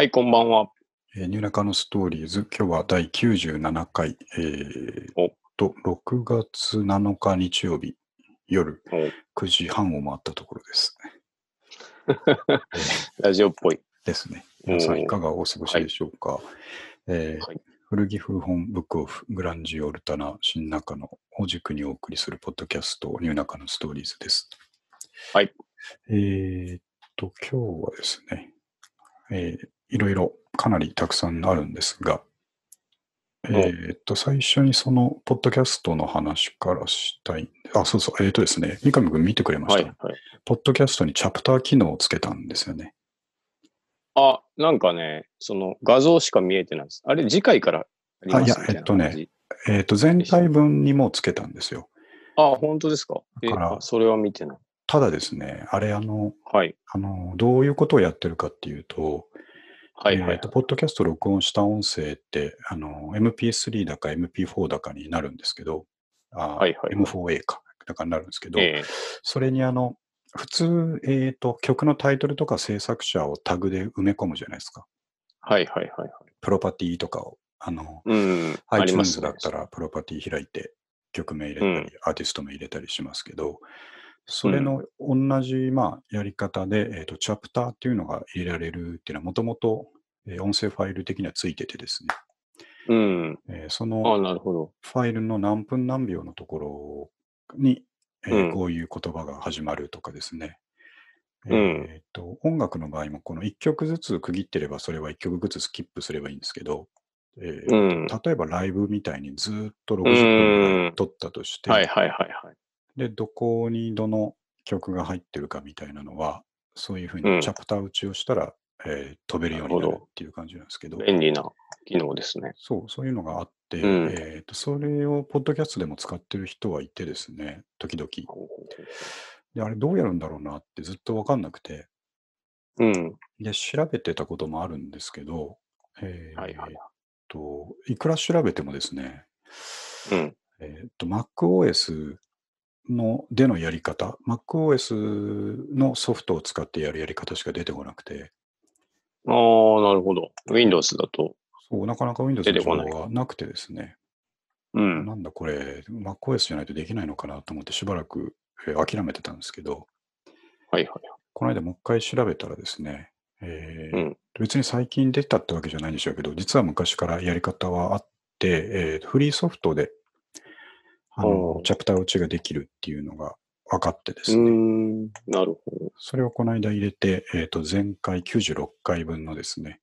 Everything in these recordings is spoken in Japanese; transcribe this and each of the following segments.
はい、こんばんは。えーニューナカのストーリーズ、今日は第97回、えーおと、6月7日日曜日夜お9時半を回ったところです。ラジオっぽい。ですね。皆さんいかがお過ごしでしょうか？えーはい古着古本ブックオフグランジオルタナ新中野を軸にお送りするポッドキャストニューナカのストーリーズです。はい。えーっと、今日はですね、えーいろいろかなりたくさんあるんですが、えーっと、最初にそのポッドキャストの話からしたい。あ、そうそう、えーっとですね、三上君見てくれました、はい、はい。ポッドキャストにチャプター機能をつけたんですよね。あ、なんかね、その画像しか見えてないです。あれ、次回からあります？あいやえっとねえーっと、全体分にもつけたんですよ。あ、本当ですか？えだからあそれは見てない。ただですね、あれ、あの、はい。あの、どういうことをやってるかっていうと、はい、はいえーと。ポッドキャスト録音した音声って、あの、MP3 だか MP4 だかになるんですけど、あはいはい M4A か、だかになるんですけど、ええそれにあの、普通、えっ、と、曲のタイトルとか制作者をタグで埋め込むじゃないですか。はい、はい、はい。はいプロパティとかを、あの、うん。iTunes ねだったらプロパティ開いて曲名入れたり、アーティスト名入れたりしますけど、それの同じ、まあ、やり方で、えっ、と、チャプターっていうのが入れられるっていうのは、もともとえー音声ファイル的にはついててですね、うん。えーそあ、の。ファイルの何分何秒のところに、えーうんこういう言葉が始まるとかですね、うんえーと音楽の場合もこの1曲ずつ区切ってればそれは1曲ずつスキップすればいいんですけど、えーうん。例えばライブみたいにずーっと60う分撮ったとして、はい、はい、はい、はい。で、どこにどの曲が入ってるかみたいなのは、そういうふううんにチャプター打ちをしたら、えー飛べるようにななるっていう感じなんですけど、便利な機能ですね。そう、そういうのがあって、うんえーと、それをポッドキャストでも使ってる人はいてですね、時々。で、あれどうやるんだろうなってずっとわかんなくて、うん。で、調べてたこともあるんですけど、えーはいはいと、いくら調べてもですね、うん。えーと、MacOS のでのやり方、MacOS のソフトを使ってやるやり方しか出てこなくて、ああ、なるほど。Windows だと。そう、なかなか Windows の情報出てこないがなくてですね、うん。なんだこれ、MacOS じゃないとできないのかなと思ってしばらく、えー諦めてたんですけど、はい、はい。この間もう一回調べたらですね、えーうん別に最近出たってわけじゃないんでしょうけど、実は昔からやり方はあって、えーフリーソフトであのチャプター打ちができるっていうのが分かってでうすね。なるほど。それをこの間入れて、えーと前回96回分のですね、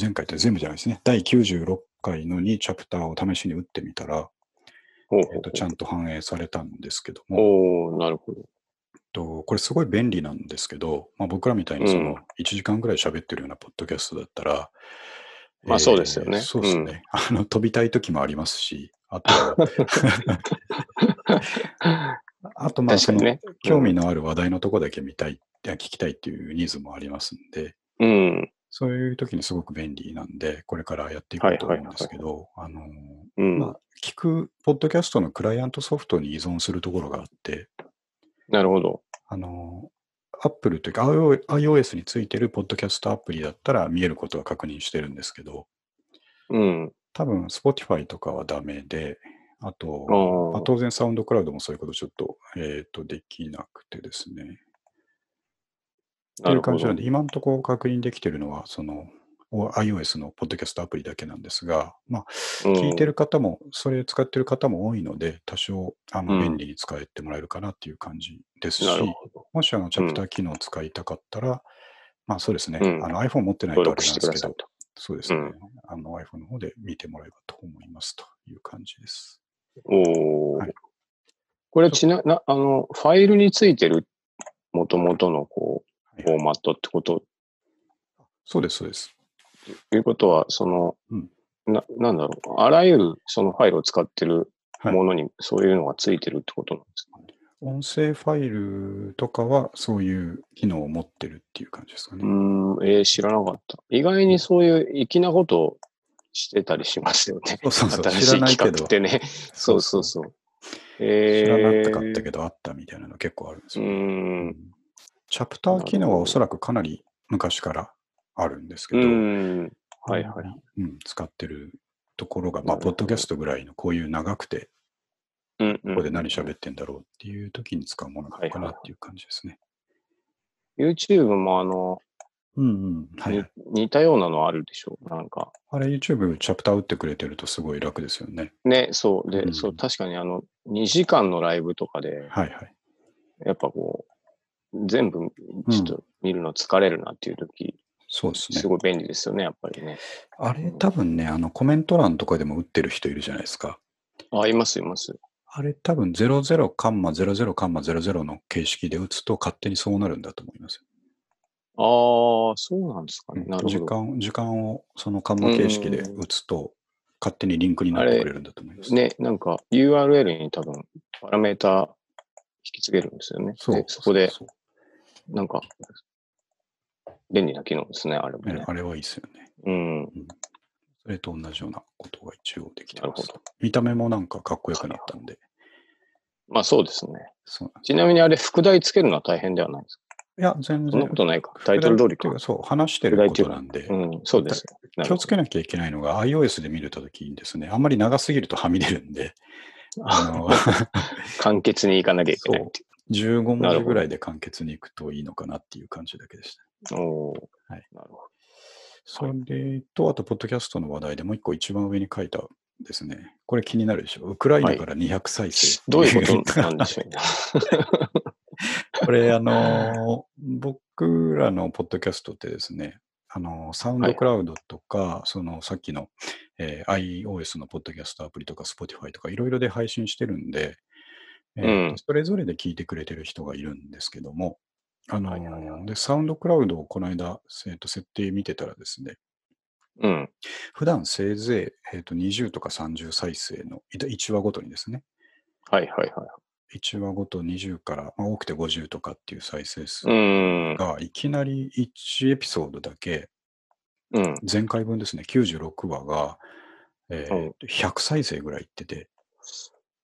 前回って全部じゃないですね、第96回のにチャプターを試しに打ってみたら、えーとちゃんと反映されたんですけども、なるほど。とこれすごい便利なんですけど、まあ、僕らみたいにそのうん。1時間ぐらい喋ってるようなポッドキャストだったら、まあそうですよね。そうですね、あの。飛びたい時もありますし、あとは、あとまあその、確かにね。興味のある話題のとこだけ見たい、いや聞きたいっていうニーズもありますんで、うん。そういう時にすごく便利なんで、これからやっていこうと思うんですけど、あの、うん。まあ、聞くポッドキャストのクライアントソフトに依存するところがあって、なるほど。あの、Apple というか iO- iOS についてるポッドキャストアプリだったら見えることは確認してるんですけど、うん。多分 Spotify とかはダメで、あと、ああ当然サウンドクラウドもそういうことちょっと、えっ、と、できなくてですね。ってないう感じなん。で、今のところ確認できてるのは、その、お iOS のポッドキャストアプリだけなんですが、まあ、聞いてる。る方も、それ使ってる方も多いので、多少、あの、うん便利に使えてもらえるかなっていう感じですし、なるほど。もしあの、チャプター機能を使いたかったら、まあそうですね、うんあの iPhone 持ってないと登あれなんですけど、と。そうですね、うんあの iPhone の方で見てもらえばと思いますという感じです。おお、はいこれちな、な、あの、ファイルについてる元々のこう、はいフォーマットってこと、そうです、そうです。ということは、その、うんな、なんだろう。あらゆるそのファイルを使ってるはいものにそういうのがついてるってことなんです。音声ファイルとかはそういう機能を持ってるっていう感じですかね。うーん、えー知らなかった。意外にそういう粋なことをしてたりしますよね。そうそうそう、新しい企画っ、てね。そうそうそう。え知らなー、かったけどあったみたいなの結構あるんですよ。ん。チャプター機能はおそらくかなり昔からあるんですけうど、ん。はいはいうん、使ってるところが、まあ、ポッドキャストぐらいのこういう長くて、うん。ここで何喋ってんだろうっていう時に使うものなのかなっていう感じですね。YouTube もあの、うんうん。はいはい。に似たようなのあるでしょう。なんか。あれ YouTube チャプター打ってくれてるとすごい楽ですよね。ね、そう。で、うんそう、確かにあの、2時間のライブとかで、はいはい。やっぱこう、全部ちょっと見るの疲れるなっていう時、そうですねす。ごい便利ですよね、やっぱりね。あれ多分ね、あのコメント欄とかでも打ってる人いるじゃないですか。あ、います、います。あれ多分00カンマ00カンマ00の形式で打つと勝手にそうなるんだと思います。ああ、そうなんですかね。なるほど。時間、時間をそのカンマ形式で打つと勝手にリンクになってくれるんだと思います。ね、なんか URL に多分パラメータ引き継げるんですよね。そうで。そこで、なんか、便利な機能ですね、あれもね。あれはいいですよね。うん。それと同じようなことが一応できてます。見た目もなんかかっこよくなったんで。まあそうですね。そうちなみにあれ、副題つけるのは大変ではないですかいや、全然。そんなことないか。タイトル通りか。そう、話してることなんで、うん、そうです気をつけなきゃいけないのが iOS で見るときにですね、あんまり長すぎるとはみ出るんで、あ の簡潔にいかなきゃいけないい15文字ぐらいで簡潔にいくといいのかなっていう感じだけでした。う。おーはいなるほそれと、あと、ポッドキャストの話題でもう一個一番上に書いたですね。これ気になるでしょ？ウクライナから200再生、ど。どういうことなんでしょう？ね。これ、あのー僕らのポッドキャストってですね、あのーサウンドクラウドとか、そのさっきの、えー iOS のポッドキャストアプリとか Spotify とかいろいろで配信してるんで、えーとうんそれぞれで聞いてくれてる人がいるんですけども、あのーはいはいはで、サウンドクラウドをこの間、えーと設定見てたらですね、うん。普段せいぜい、えーと20とか30再生の1話ごとにですね、はいはいはい。1話ごと20から、まあ、多くて50とかっていう再生数うん。が、いきなり1エピソードだけ、うん。前回分ですね、96話が、えーうん100再生ぐらいいってて、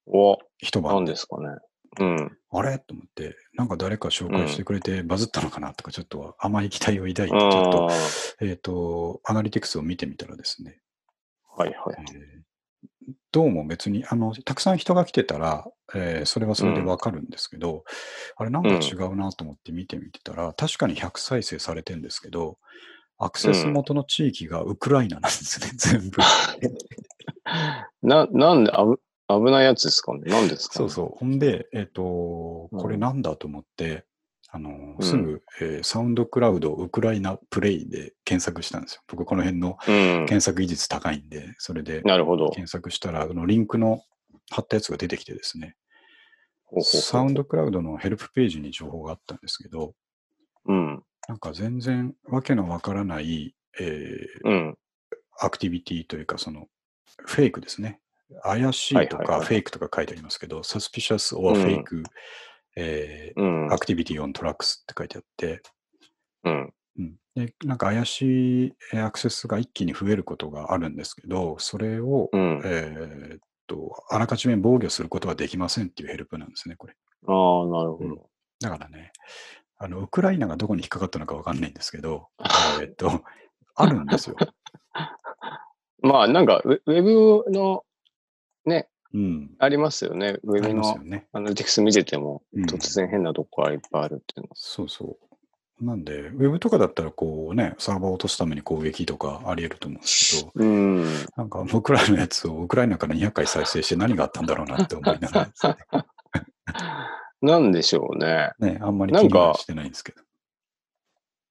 お、なん一晩で。ですかね。うん。あれ？と思って、なんか誰か紹介してくれてバズったのかなとか、ちょっと甘い期待を抱いて、ちあょっと、あ、えっ、と、アナリティクスを見てみたらですね、はいはい。えーどうも別に、あの、たくさん人が来てたら、えーそれはそれでわかるんですけど、あれなんか違うなと思って見てみてたら、確かに100再生されてんですけど、アクセス元の地域がウクライナなんですね、全部。な、なんで、危ないやつですかね。なんですか、そうそう。ほんで、えっ、と、うんこれなんだと思って、あの、うんすぐ、えーサウンドクラウドウクライナプレイで検索したんですよ。僕この辺のう。うん。検索技術高いんで、それでなるほど。検索したら、あのリンクの貼ったやつが出てきてですね、ほうほうほうサウンドクラウドのヘルプページに情報があったんですけど、うん。なんか全然わけのわからない、えーうん。アクティビティというか、その、フェイクですね。怪しいとかフェイクとか書いてありますけど、suspicious or うん fake、えーうん。 activity on tracks って書いてあって、うん。うん、でなんか怪しいえーアクセスが一気に増えることがあるんですけど、それを、うん。えーっと、あらかじめ防御することはできませんっていうヘルプなんですね、これ。ああ、なるほうんど。だからね、あの、ウクライナがどこに引っかかったのかわかんないんですけど、えーっと、あるんですよ。まあ、なんかウ、ウェブの、ね、うん。ありますよね。ウェブの。アナリティクス見てても、うん突然変なとこがいっぱいあるっていうのは。そうそう。なんで、ウェブとかだったら、こうね、サーバーを落とすために攻撃とかあり得ると思うんですけど、うん。なんか僕らのやつをウクライナから200回再生して何があったんだろうなって思いながらね、なんでしょうね。ねあんまり気にはしてないんですけど。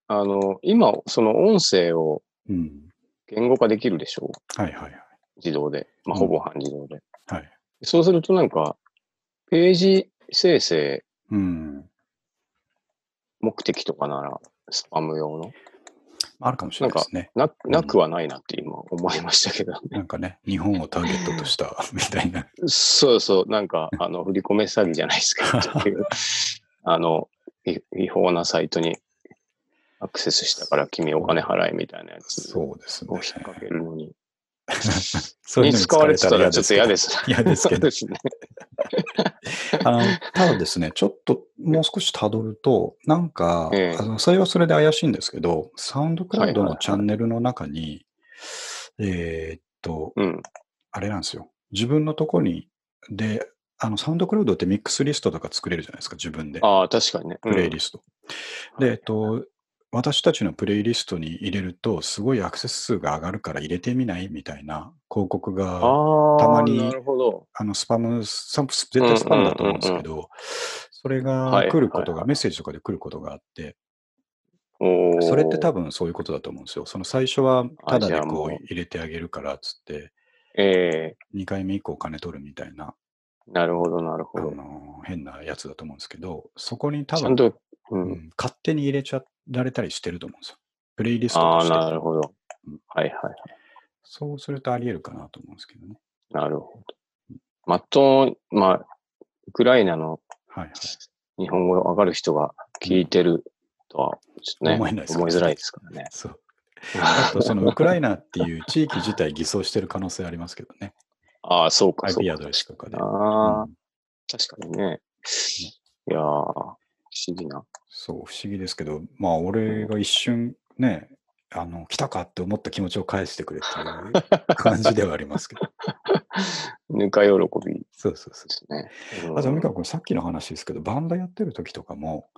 あの、今、その音声をうん。言語化できるでしょ？う。はいはいはい。自動で。まあ、うんほぼ半自動で。はい。そうするとなんか、ページ生成うん。目的とかなら、スパム用の？あるかもしれないですね。ななくはないなって今思いましたけどね。なんかね、日本をターゲットとした みたいな。そうそう、なんか、あの、振り込め詐欺じゃないですか。あの、い違法なサイトにアクセスしたから君お金払えみたいなやつを。引っ掛けるのに。そういうのに使われてたらちょっと嫌でです。嫌ですけどそうですね。あの、ただですね、ちょっともう少し辿ると、なんか、ええあのそれはそれで怪しいんですけど、サウンドクラウドはいはいはいのチャンネルの中に、えーっと、うん。あれなんですよ。自分のとこに、で、あの、サウンドクラウドってミックスリストとか作れるじゃないですか、自分で。ああ、確かにね。プレイリスト。で、えっと、私たちのプレイリストに入れると、すごいアクセス数が上がるから入れてみない？みたいな広告うん、が、たまに。あの、スパム、サンプ絶対スパムだと思うんですけど、それが来ることが、はいはい。はいメッセージとかで来ることがあって、それって多分そういうことだと思うんですよ。その最初はただでこう入れてあげるからっつって、ええ。2回目以降金取るみたいな、なるほど、なるほあど。の、変なやつだと思うんですけど、そこに多分、ちゃんと、う。うんん勝手に入れちゃられたりしてると思うんですよ。プレイリストああ、として。なるほどうん。はいはい。そうするとあり得るかなと思うんですけどね。なるほど。まっとう、まあ、ウクライナのはいはい。日本語わかる人が聞いてるとは、ちょっとね、思えない思いづらいですからね。そう。あと、そのウクライナっていう地域自体偽装してる可能性ありますけどね。ああ、そうか、そう IP か。アドレスとかで。ああ、うん確かにね。いやー、不思議な。そう、不思議ですけど、まあ、俺が一瞬ね、あの、来たかって思った気持ちを返してくれっていう 感じではありますけど。ぬか喜びでそうそうそう。すね。あと、美香君、さっきの話ですけど、バンドやってる時とかも、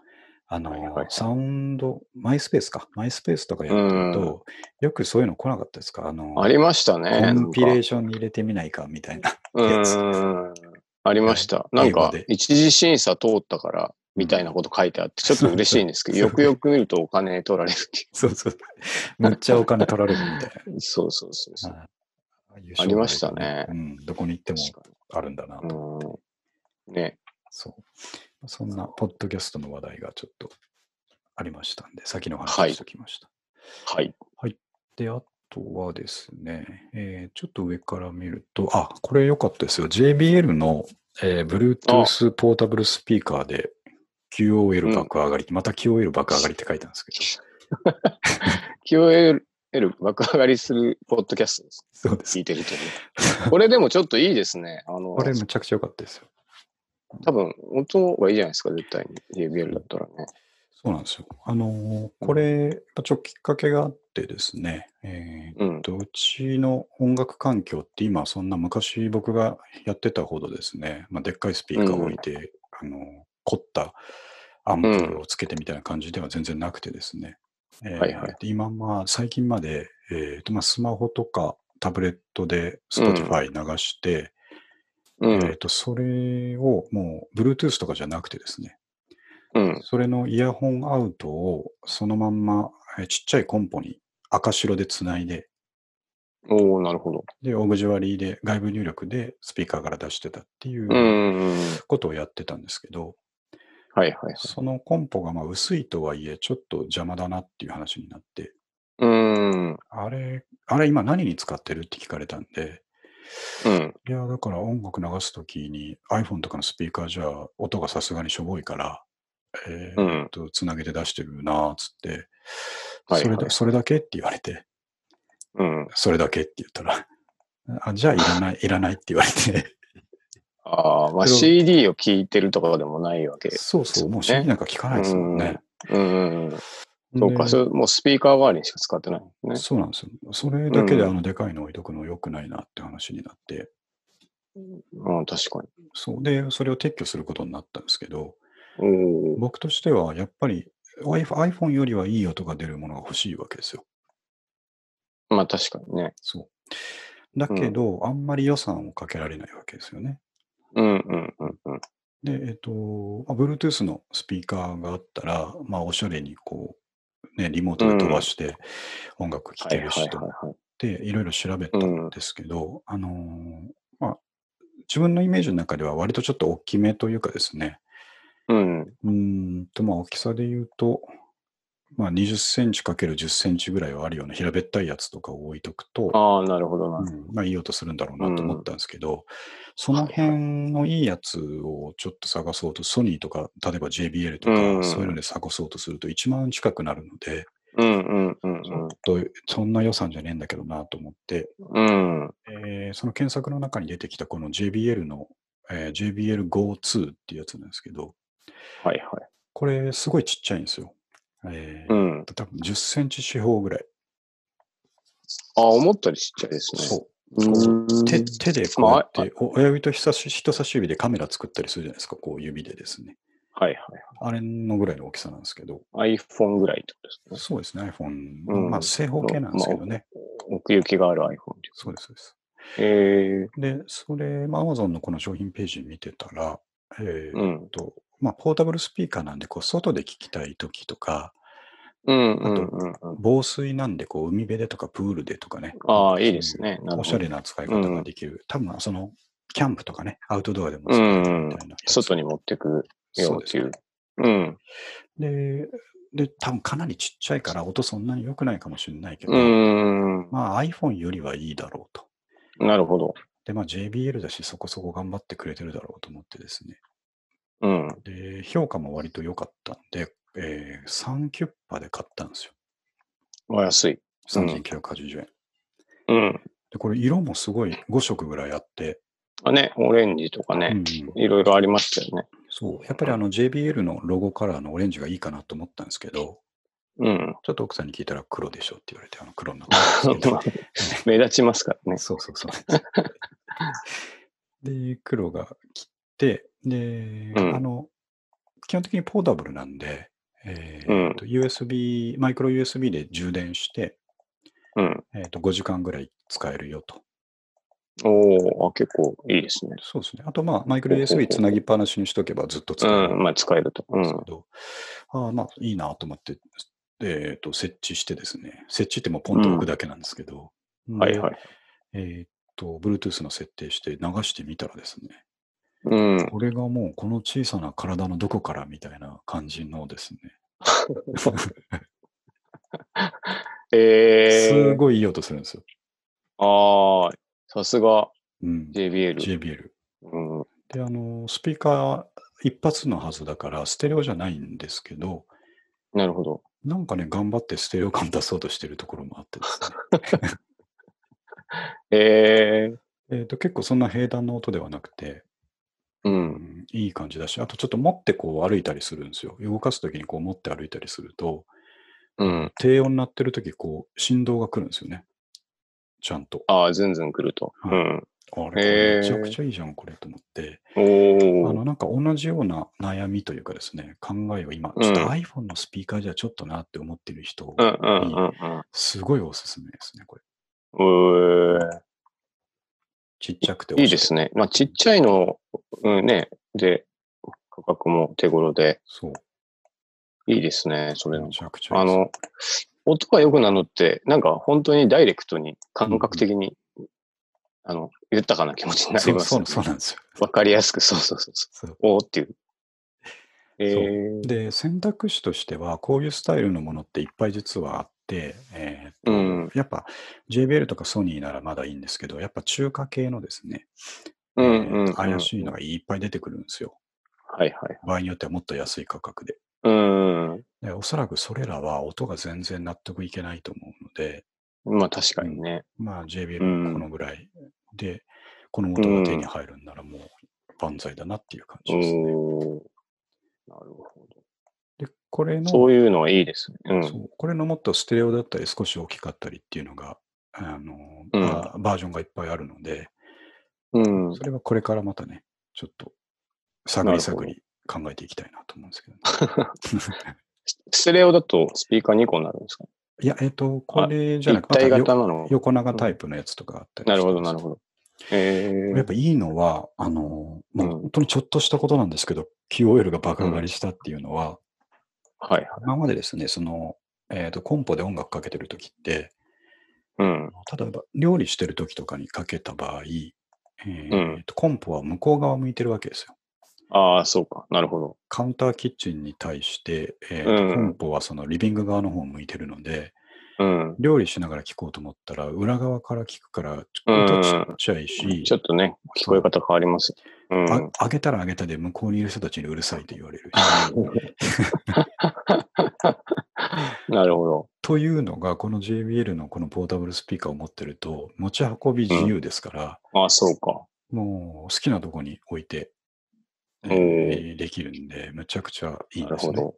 あの、はいはいはいサウンド、マイスペースか、マイスペースとかやってると、よくそういうの来なかったですか？あの、ありましたね。コンピレーシションに入れてみないかみたいな。やつ。ありました。はいなんか一次審査通ったから、みたいなこと書いてあって、ちょっと嬉しいんですけど、よくよく見るとお金取られるっていそうそう。むっちゃお金取られるみたいう。そうそうそうそう。な。ありましたねうん、どこに行ってもあるんだなと。ね。そう。そんな、ポッドキャストの話題がちょっとありましたんで、先のはい話をしておきました。はい。で、あとはですね、えーちょっと上から見ると、あ、これ良かったですよ。JBL の、えー Bluetooth ポータブルスピーカーで QOL 爆上がり、また QOL 爆上がりって書いてあるんですけど、QOL 爆上がりするポッドキャストです。そうです聞い。てるとね。これでもちょっといいですね。あの、これむちゃくちゃ良かったですよ。多分、音がいいじゃないですか、絶対に。JBL だったらね。そうなんですよ。あのーこれ、ちょっときっかけがあってですね、えーうん。とうちの音楽環境って今そんな昔僕がやってたほどですね、まあ、でっかいスピーカーを置いて、あの凝ったアンプをつけてみたいな感じでは全然なくてですね、えーはいはいで今まあ最近まで、えーとまあ、スマホとかタブレットで Spotify 流して、うん。えーとそれをもう Bluetooth とかじゃなくてですね、うん。それのイヤホンアウトをそのまんま、えーちっちゃいコンポに赤白でつないで、おおなるほど。で、オグジュアリーで外部入力でスピーカーから出してたっていううん。ことをやってたんですけど、はいはいはい。そのコンポがまあ薄いとはいえちょっと邪魔だなっていう話になって、うん。あれ、あれ今何に使ってるって聞かれたんで、うん。いや、だから音楽流すときに iPhone とかのスピーカーじゃ音がさすがにしょぼいから、えうーっん。と、つなげて出してるなーっつって、はいはいそれだ、それだけって言われて、うん。それだけって言ったら、あじゃあいらない、いらないって言われて、ああ、まあ CD を聴いてるとかでもないわけ。そうそう、もう CD ねなんか聞かないですもんね。うんうん。そうか、でそれもうスピーカー代わりにしか使ってないね。そうなんですよ。それだけでうんあのでかいの置いとくの良くないなって話になって、うん、確かに。そうで、それを撤去することになったんですけど。僕としてはやっぱり iPhone iPhone よりはいい音が出るものが欲しいわけですよ。まあ確かにね。そう。だけど、あんまり予算をかけられないわけですよね。うんうんうんうん。で、えっと、まあ Bluetooth のスピーカーがあったら、まあ、おしゃれにこう、ね、リモートで飛ばして音楽聴けるしと。で、いろいろ調べたんですけど、あのーまあ、自分のイメージの中では割とちょっと大きめというかですね、うん。うーんと、まあ、大きさで言うと、まあ、20センチ ×10 センチぐらいはあるような平べったいやつとかを置いとくと、ああ、なるほどな。うんまあ、いい音するんだろうなと思ったんですけど、そのはいはい辺のいいやつをちょっと探そうと、ソニーとか、例えば JBL とか、うんそういうので探そうとすると1万近くなるので、うんうんうんちょっとそんな予算じゃねえんだけどなと思って、うん。うん。えーその検索の中に出てきたこの JBL の、えー JBL Go2 っていうやつなんですけど、はいはい。これすごいちっちゃいんですよ。えーうん。多分10センチ四方ぐらい。あ、思ったよりちっちゃいですね。そう。うん。手手でこうやって、お親指と人差し人差し指でカメラ作ったりするじゃないですか、こう指でですね。はいはい。あれのぐらいの大きさなんですけど、iPhone ぐらいってことですね。そうですね、iPhone、うんまあ正方形なんですけどね。奥行きがある iPhone ってそうです、そうです。えで、それ、まあ、Amazon のこの商品ページ見てたら、えーー、うん。と、まあ、ポータブルスピーカーなんで、こう、外で聞きたいときとか、うんうんうんうん。防水なんで、こう、海辺でとかプールでとかね。ああ、いいですね。おしゃれな使い方ができる。多分、その、キャンプとかね、アウトドアでもう使えるんみたいな。外に持ってくよそうですっていう。うん。で、で、多分かなりちっちゃいから音そんなに良くないかもしれないけど、うん。まあ iPhone よりはいいだろうと。なるほど。で、まあ JBL だしそこそこ頑張ってくれてるだろうと思ってですね。うん。で、評価も割と良かったんで、えー、3キュッパで買ったんですよ。お安い。うん3980円。うん。で、これ色もすごい5色ぐらいあって、あね、オレンジとかね、うんいろいろありましたよね。そう、やっぱりあの JBL のロゴカラーのオレンジがいいかなと思ったんですけど、うん。ちょっと奥さんに聞いたら黒でしょって言われて、あの黒になったんですけど、目立ちますからね。そうそうそう。で、黒が切って、で、うんあの、基本的にポータブルなんで、えーうんと USB、マイクロ USB で充電して、うん。えーと5時間ぐらい使えるよと。おお、あ結構いいですね。そうですね。あと、まあ、マイクロ USB つなぎっぱなしにしとけばずっと使うえるん。まあ、使えると。うん。んですけど、ああまあ、いいなと思って、えっ、と、設置してですね、設置ってもうポンと置くだけなんですけど、ではいはい。えっ、と、Bluetooth の設定して流してみたらですね、うん。これがもうこの小さな体のどこからみたいな感じのですね、えすー、ごいいい音するんですよ。ああ、さすがうん、JBL。JBL。うん。で、あの、スピーカー一発のはずだから、ステレオじゃないんですけど、なるほど。なんかね、頑張ってステレオ感出そうとしてるところもあってですね。えー、えっと、結構そんな平坦な音ではなくて、う。うんん、いい感じだし、あとちょっと持ってこう歩いたりするんですよ。動かすときにこう持って歩いたりすると、うん。低音鳴ってるとき、こう、振動が来るんですよね。ちゃんと。ああ、ずんずん来ると。はいうん。あれ、めちゃくちゃいいじゃん、これと思って。おあおの、。なんか同じような悩みというかですね、考えを今、うんちょっと iPhone のスピーカーじゃちょっとなって思ってる人うんうんうんすごいおすすめですね、これ。うん。うちっちゃくてーいいですね。まあ、ちっちゃいの、うんね、で、価格も手頃で、そう。いいですね、それめの。ちゃくちゃいいあの、音が良くなるのって、なんか本当にダイレクトに、感覚的に、あの、豊かな気持ちになりそうそうますよね。そうなんですよ。わかりやすく、そうそうそうそう。そうおーっていう。えー、で、選択肢としては、こういうスタイルのものっていっぱい実はあって、えーうんやっぱ JBL とかソニーならまだいいんですけど、やっぱ中華系のですね、うんえうん、うん。ー怪しいのがいっぱい出てくるんですよ。はいはい。場合によってはもっと安い価格で。うん。でおそらくそれらは音が全然納得いけないと思うので、まあ確かにね。まあ JBL うんこのぐらいで、この音が手に入るんならもう万歳だなっていう感じですね。なるほで、これど。の、そういうのはいいですね。うん。これのもっとステレオだったり少し大きかったりっていうのが、あの、うんバーバージョンがいっぱいあるので、うん。それはこれからまたね、ちょっと探り探り考えていきたいなと思うんですけど、ね、ステレオだとスピーカー2個になるんですか？いや、えっ、と、これじゃなく一体またよ型なの横長タイプのやつとかあったりなるほど、なるるほど。えー、やっぱいいのは、あの、まあうん本当にちょっとしたことなんですけど、QOL が爆上がりしたっていうのは、はいはい。今までですね、その、えっ、と、コンポで音楽かけてるときって、うん。例えば料理してるときとかにかけた場合、えーうんとコンポは向こう側向いてるわけですよ。ああ、そうか。なるほど。カウンターキッチンに対して、えーとうんコンポはそのリビング側の方を向いてるので、うん。料理しながら聞こうと思ったら、裏側から聞くから、うん音ちっちゃいし、ちょっとね、聞こえ方変わります。うん。あ上げたら上げたで向こうにいる人たちにうるさいと言われるし、なるほど。というのが、この JBL のこのポータブルスピーカーを持ってると、持ち運び自由ですから、あ、そうか。もう好きなとこに置いて、えおーできるんで、むちゃくちゃいいですね。なるほど。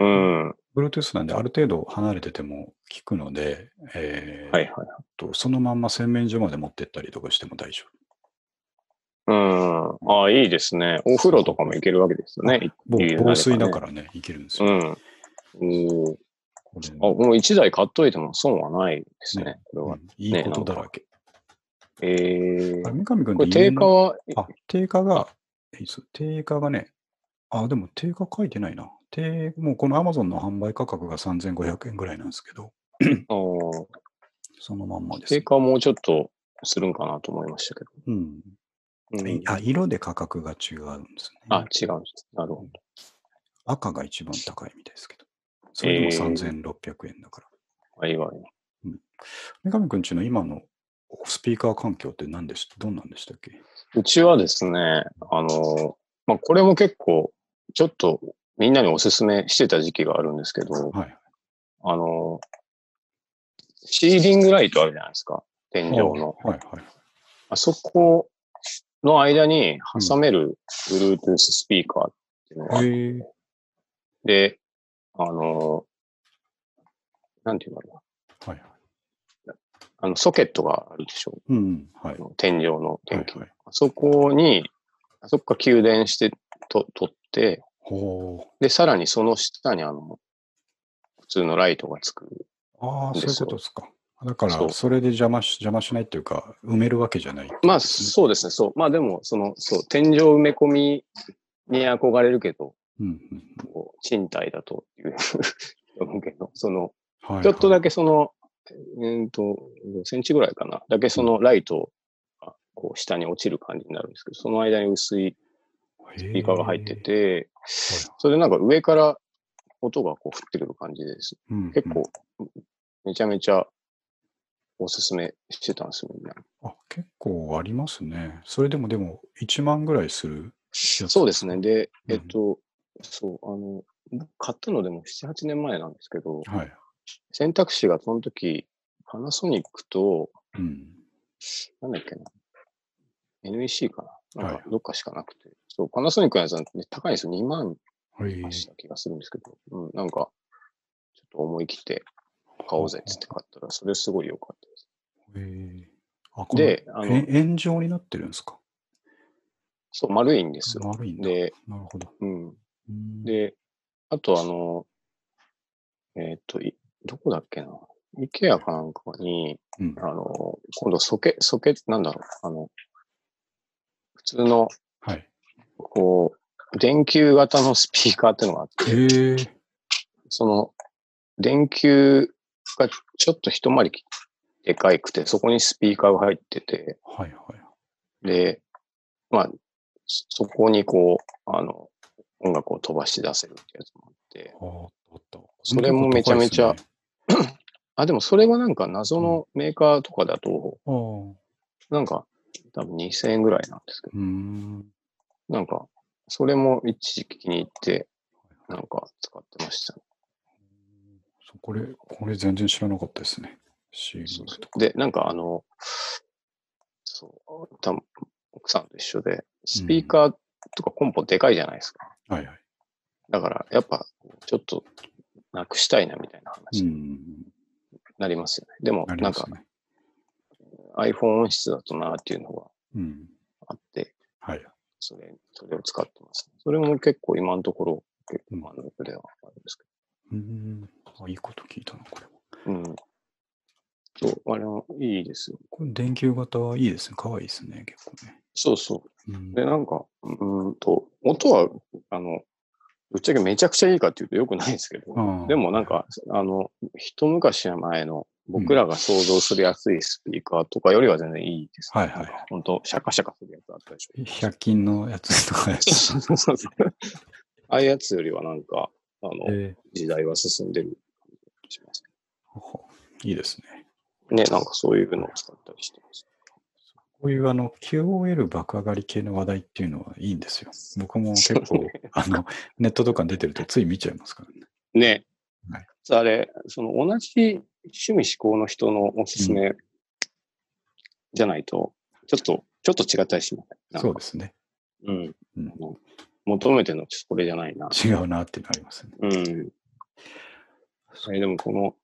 うん。Bluetooth なんで、ある程度離れてても効くので、えーはいはい。とそのまんま洗面所まで持ってったりとかしても大丈うん。あいいですね。お風呂とかも行けるわけですよね。防水だねからね、いけるんですよ。うん。おあ、もう一台買っといても損はないですね。ねこれは。うんいいことだらけ。えーあ、三上君これ定価は、あ、定価が、定価がね、あ、でも定価書いてないな。定もうこの Amazon の販売価格が3500円ぐらいなんですけど、そのまんまです定。価はもうちょっとするんかなと思いましたけど。うん。うんいあ、色で価格が違うんですね。あ、違うんです。なるほど。赤が一番高いみたいですけど。それでもえー3600円だから。あ、いいわね。三上君ちの今のスピーカー環境って何でしどんなんでしたっけ？うちはですね、あの、まあ、これも結構、ちょっとみんなにお勧めしてた時期があるんですけど、はい。あの、シーリングライトあるじゃないですか。天井の。はいはい。あそこの間に挟める Bluetooth スピーカーっていうのがあっへえて、あの、なんていうのかな。はいはい。あの、ソケットがあるでしょうんうん。はい。天井のはい電気。はい。あそこに、あそこから給電してと取って、ほで、さらにその下にあの、普通のライトがつく。う。ああ、そういうことですか。だから、それで邪魔し邪魔しないっていうか、埋めるわけじゃないってことまあ、そうですね、そう。まあでも、その、そう、天井埋め込みに憧れるけど、うんうんこう賃貸だという 思うけど、その、はいはいちょっとだけその、えーと、5センチぐらいかな。だけそのライトがこう下に落ちる感じになるんですけど、その間に薄いススピーカーが入って、て、それでなんか上から音がこう降ってくる感じです。結構、めちゃめちゃおすすめしてたんですよ、みんな。あ、結構ありますね。それでもでも1万ぐらいする。そうですね。で、うんえっと、そう、あの、僕買ったのでも7、8年前なんですけど、はい。選択肢がその時、パナソニックと、うん。なんだっけな、NEC かな。なんはいかどっかしかなくて。そう、パナソニックのやつは、ね、高いんですよ。2万はい。した気がするんですけど、うん、なんか、ちょっと思い切って買おうぜっつって買ったら、それすごい良かったです。へえあ、こでのあのえ円状になってるんですか？そう、丸いんですよ。丸いんだ。で、なるほど。うん。うん、で、あとあの、えーっと、いどこだっけな？イケアかなんかに、うん、あの、今度ソケ、ソケ、なんだろう、あの、普通の、はい。こう、電球型のスピーカーっていうのがあって、その、電球がちょっと一回りでかいくて、そこにスピーカーが入ってて、はいはい。で、まあ、そそこにこう、あの、音楽を飛ばし出せるってやつもあって。それもめちゃめちゃね あ、でもそれはなんか謎のメーカーとかだと、ああ。なんか多分2000円ぐらいなんですけど、うーん。なんか、それも一時期気に入って、なんか使ってましたね。これ、これ全然知らなかったですね。とか。で、なんかあの、そう、多分奥さんと一緒で、スピーカーとかコンポでかいじゃないですか。はいはい。だから、やっぱ、ちょっと、なくしたいなみたいなう話にん。なりますよね。でも、ありなんかね。iPhone 音質だとなっていうのがうん。あって、はい。それ、それを使ってます、ね。それも結構今のところ、結構満足ではあるんですけうん。あ、いいこと聞いたな、これは。ど。うん。そう、あれもいいですよ。これ電球型はいいですね。可愛いですね、結構ね。そうそう。うんで、なんか、うーんと、音は、あの、ぶっちゃけめちゃくちゃいいかっていうとよくないですけど、でもなんか、あの、一昔前の僕らが想像するやすいスピーカーとかよりは全然いいです、はいはい本当シャカシャカするやつあったでしょ。100均のやつとかやつ。そうそうそう。ああいうやつよりはなんか、あの、え時代は進んでる感じがしますーほほいいですね。ね。なんかそういうのを使ったりしてます。こういうあの QOL 爆上がり系の話題っていうのはいいんですよ。僕も結構、あの、ネットとかに出てるとつい見ちゃいますからね。ね。はい、あれ、その同じ趣味思考の人のおすすめじゃないと、ちょっと、ちょっと違ったりします。そうですね。うん。うん、求めてるのこれじゃないな。違うなってなりますね。うん。えでもこの、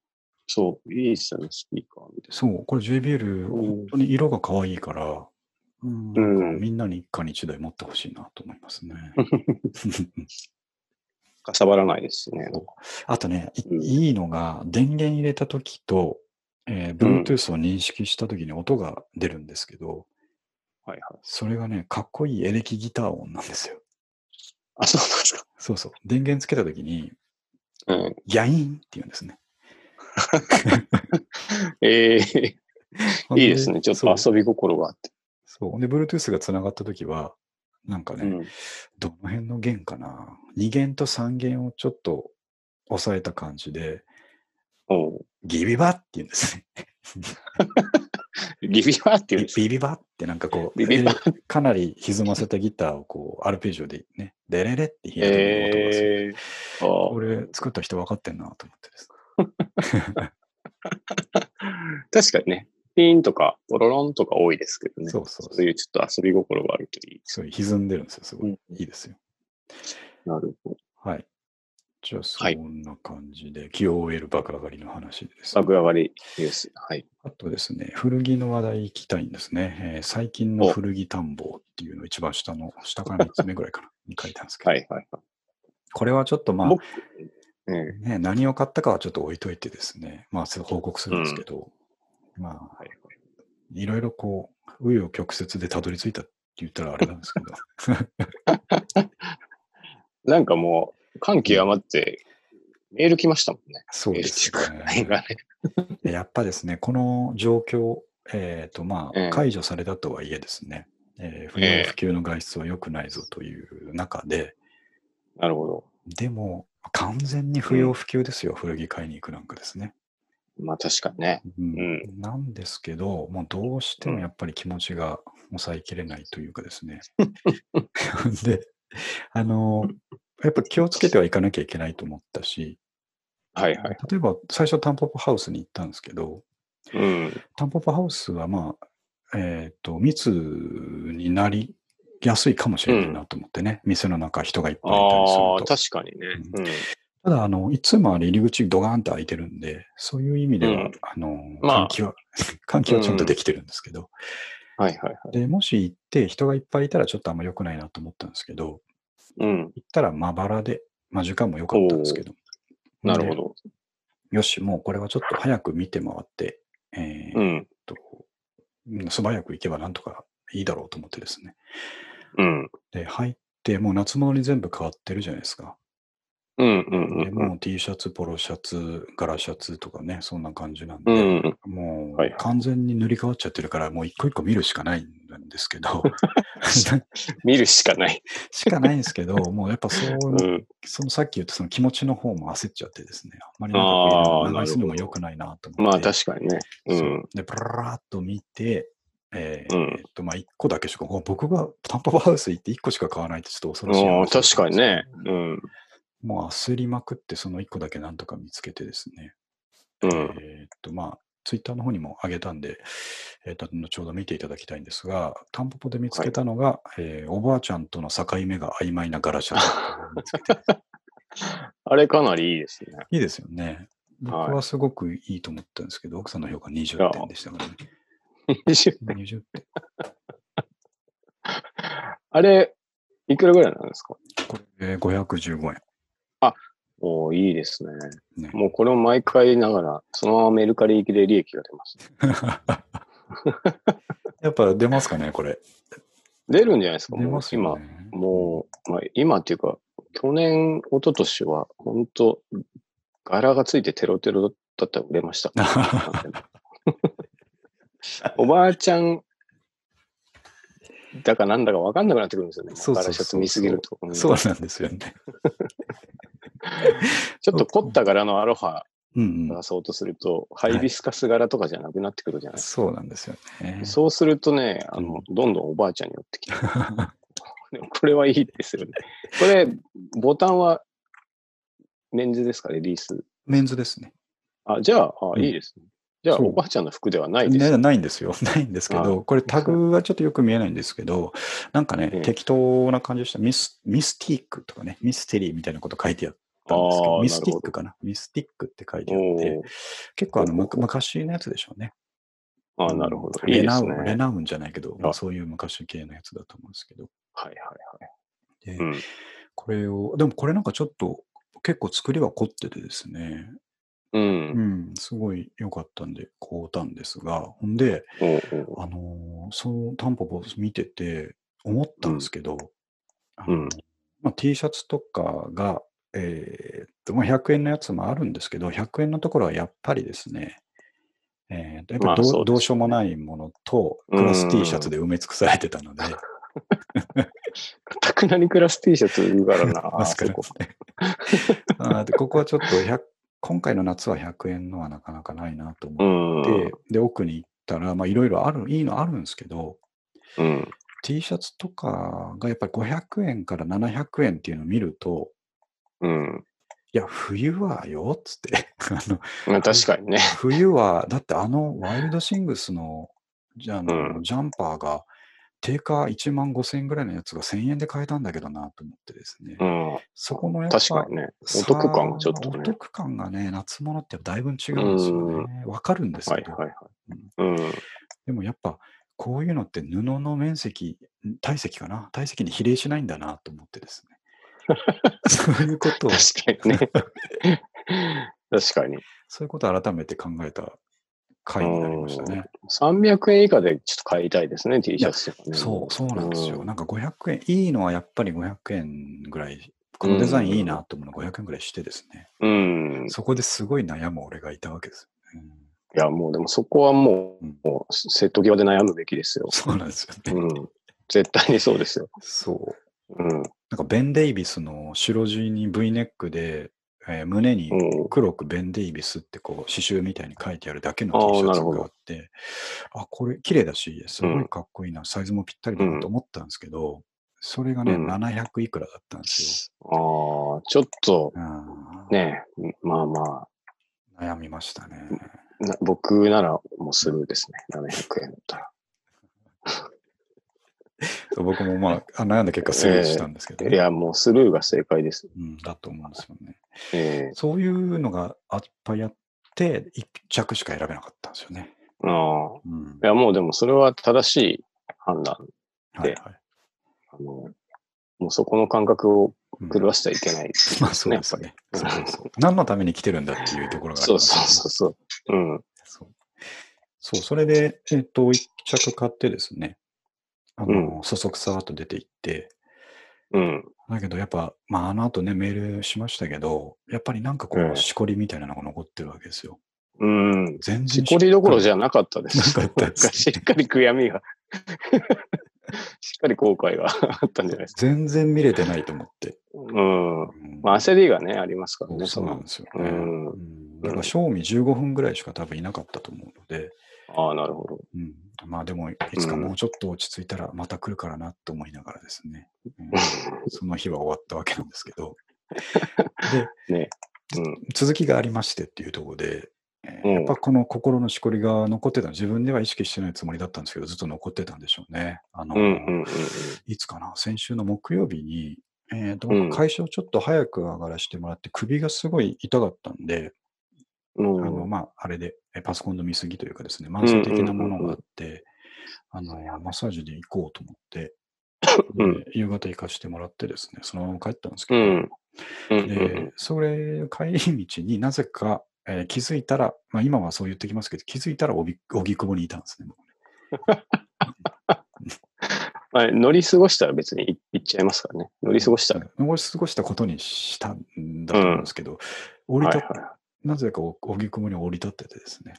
そう、いいですよね、スピーカーそう、これ JBL、本当に色が可愛いから、うん、んみんなに一家に一台持ってほしいなと思いますね。かさばらないですね。あとね、うん、いいのが、電源入れたときと、えー、Bluetooth を認識したときに音が出るんですけど、はいはい。それがね、かっこいいエレキギター音なんですよ。あ、そうなんですか。そうそう。電源つけたときに、うん、ギャインって言うんですね。え えー、いいですね。ちょっと遊び心があって。そう。で、Bluetooth がつながったときは、なんかね、うん、どの辺の弦かな？2弦と3弦をちょっと抑えた感じで、ギビバって言うんですね。ビビバって言うんですビビバってなんかこう、かなり歪ませたギターをこう、アルペジオでね、デレレって弾いてる音がこれ作った人分かってんなと思ってです。確かにね、ピーンとか、ポロロンとか多いですけどね。そうそうそういうちょっと遊び心があるといい。そう歪んでるんですよ、すごい。うん、いいですよ。なるほど。はい。じゃあ、そんな感じで、気を終える爆上がりの話です、ね、爆上がりです。はい。あとですね、古着の話題行きたいんですね。えー、最近の古着探訪っていうの一番下の、下から3つ目ぐらいかな、に書いてあるんですけど。はいはいはい。これはちょっとまあ、ね、何を買ったかはちょっと置いといてですね、まあ、報告するんですけど、うん、まあ、はいいろいろこう、紆余曲折でたどり着いたって言ったらあれなんですけど。なんかもう、感極まって、メール来ましたもんね。そうですね。やっぱですね、この状況、えっ、ー、と、まあ、解除されたとはいえですね、えー、不要不急の外出は良くないぞという中で、なるほど。でも、完全に不要不急ですよ、うん、古着買いに行くなんかですね。まあ確かにね。うん。なんですけど、もうどうしてもやっぱり気持ちが抑えきれないというかですね。で、あの、やっぱ気をつけてはいかなきゃいけないと思ったし、はいはい。例えば最初タンポポハウスに行ったんですけど、うん、タンポポハウスはまあ、えっ、ー、と、密になりやすいかもしれないなと思ってね、うん、店の中人がいっぱいいたりすると。確かにね。うん、ただ、あの、いつもあれ入り口ドガーンと開いてるんで、そういう意味では、うん、あの、換気は、換気はちゃんとできてるんですけど、はいはいはい。で、もし行って人がいっぱいいたらちょっとあんま良くないなと思ったんですけど、うん。行ったらまばらで、まあ時間も良かったんですけど。なるほど。よし、もうこれはちょっと早く見て回って、えー、っと、素早く行けばなんとかいいだろうと思ってですね。うん。で、入って、もう夏物に全部変わってるじゃないですか。うんうんうん、でもう T シャツ、ポロシャツ、柄シャツとかね、そんな感じなんで、うんうん、もう完全に塗り替わっちゃってるから、もう一個一個見るしかないんですけど。見るしかない。しかないんですけど、もうやっぱ そう、うん、そのさっき言ったその気持ちの方も焦っちゃってですね、あんまりなんかこう長居するのも良くないなと思って。まあ確かにね。うん、で、ブラーっと見て、えー、うん、えっと、まあ、1個だけしか、僕がタンポポハウス行って1個しか買わないってちょっと恐ろしい。確かにね。うん。もう焦りまくってその1個だけなんとか見つけてですね。うん、えっと、まあ、ツイッターの方にも上げたんで、えー、と後ほど見ていただきたいんですが、タンポポで見つけたのが、はい、えー、おばあちゃんとの境目が曖昧な柄シャツを見つけて。あれかなりいいですね。いいですよね。僕はすごくいいと思ったんですけど、はい、奥さんの評価20点でしたからね。20点 ?20 点。あれ、いくらぐらいなんですか？これ、515円。あ、おいいですね。ねもうこれを毎回ながら、そのままメルカリ行きで利益が出ます、やっぱ出ますかね、これ。出るんじゃないですか、もう今、もう、まあ、今っていうか、去年、一昨年は、本当柄がついてテロテロだったら売れました。おばあちゃんだかなんだか分かんなくなってくるんですよね。そうそうシャツ見すぎると。そうなんですよね。ちょっと凝った柄のアロハ出そうとすると、ハイビスカス柄とかじゃなくなってくるじゃないですか。そうなんですよね。そうするとね、あの、どんどんおばあちゃんに寄ってきて。これはいいですよね。これ、ボタンはメンズですか、レディース。メンズですね。あ、じゃあ、あいいですね。じゃあ、おばあちゃんの服ではないですね。ないんですよ。ないんですけど、これタグはちょっとよく見えないんですけど、なんかね、適当な感じでした。ミス、ミスティックとかね、ミステリーみたいなこと書いてあったんですけど、ミスティックかな？ミスティックって書いてあって、結構あの、昔のやつでしょうね。あなるほど。レナウン、レナウンじゃないけど、まあ、そういう昔系のやつだと思うんですけど。はいはいはい。で、うん、これを、でもこれなんかちょっと結構作りは凝っててですね、うん。うん、すごい良かったんで、買うたんですが、ほんで、あのー、そのタンポポ見てて思ったんですけど、うん、まあ、T シャツとかが、えー、っと、まあ、100円のやつもあるんですけど、100円のところはやっぱりですね、えー、やっぱりど,、どうしようもないものと、クラス T シャツで埋め尽くされてたので、かたくなにクラス T シャツ売るからな。確かに、ね。あで。ここはちょっと今回の夏は100円のはなかなかないなと思って、で、奥に行ったら、まあいろいろある、いいのあるんですけど、うん、T シャツとかがやっぱり500円から700円っていうのを見ると、うん、いや、冬はよ、っつって。あの確かにね。冬は、だってあのワイルドシングスのじゃあの、うん、ジャンパーが定価1万5千円ぐらいのやつが1000円で買えたんだけどなと思ってですね。うん、そこのやっぱ確かにね、お得感がちょっと、ね、お得感がね、夏物ってだいぶ違うんですよね。わ、かるんですけど。はいはいはいうん、でもやっぱ、こういうのって布の面積、体積かな？体積に比例しないんだなと思ってですね。そういうことを。確かにね。確かに。そういうことを改めて考えた回になりましたね。300円以下でちょっと買いたいですね、T シャツとかね。そう、そうなんですよ。なんか500円、いいのはやっぱり500円ぐらい、このデザインいいなと思うの500円ぐらいしてですね。うん。そこですごい悩む俺がいたわけです。うん、いや、もうでもそこはもう、うん、もう瀬戸際で悩むべきですよ。そうなんですよね。うん。絶対にそうですよ。そう。うん。なんかベン・デイビスの白地に V ネックでえー、胸に黒くベン・デイビスってこう刺繍みたいに書いてあるだけの T シャツがあって、あこれ綺麗だし、すごいかっこいいな、サイズもぴったりだなと思ったんですけど、それがね、うん、700いくらだったんですよ。ああ、ちょっと、ね、まあまあ。悩みましたね。僕ならもうスルーですね、700円だったら。僕もまあ、悩んだ結果スルーしたんですけど、ねえー、いや、もうスルーが正解です。うん、だと思うんですよね。えー、そういうのがあっぱいあって、1着しか選べなかったんですよね。ああ、うん。いや、もうでもそれは正しい判断で、はいはい、あのもうそこの感覚を狂わせちゃいけない、ねうん、まあそうですね。そうそう 何のために来てるんだっていうところがあります、ね、そうそうそうそう。うん。そう、そうそれで、えっ、ー、と、1着買ってですね、あの、そそくさーっと出ていって、うん。だけどやっぱ、まあ、あの後ね、メールしましたけど、やっぱりなんかこう、しこりみたいなのが残ってるわけですよ。うん。全然しこりどころじゃなかったです。なかったです。しっかり悔やみが しっかり後悔が あったんじゃないですか。全然見れてないと思って。うん。まあ、焦りがね、ありますからね。そうなんですよね。うん。だから、賞味15分ぐらいしか多分いなかったと思うので。ああ、なるほど。うん。まあでも、いつかもうちょっと落ち着いたらまた来るからなと思いながらですね。うん、その日は終わったわけなんですけど。で、ね。うん、続きがありましてっていうところで、えー、やっぱこの心のしこりが残ってた自分では意識してないつもりだったんですけど、ずっと残ってたんでしょうね。あの、いつかな、先週の木曜日に、えーと、会社をちょっと早く上がらせてもらって、首がすごい痛かったんで、あの、まあ、あれで、パソコンの見過ぎというかですね、慢性的なものがあって、あの、マッサージで行こうと思って、夕方行かしてもらってですね、そのまま帰ったんですけど、で、それ、帰り道になぜか、えー、気づいたら、まあ今はそう言ってきますけど、気づいたらおび、おぎくぼにいたんですね、乗り過ごしたら別に行っちゃいますからね。乗り過ごしたら。乗り過ごしたことにしたんだと思うんですけど、降り立っなぜか荻窪に降り立っててですね。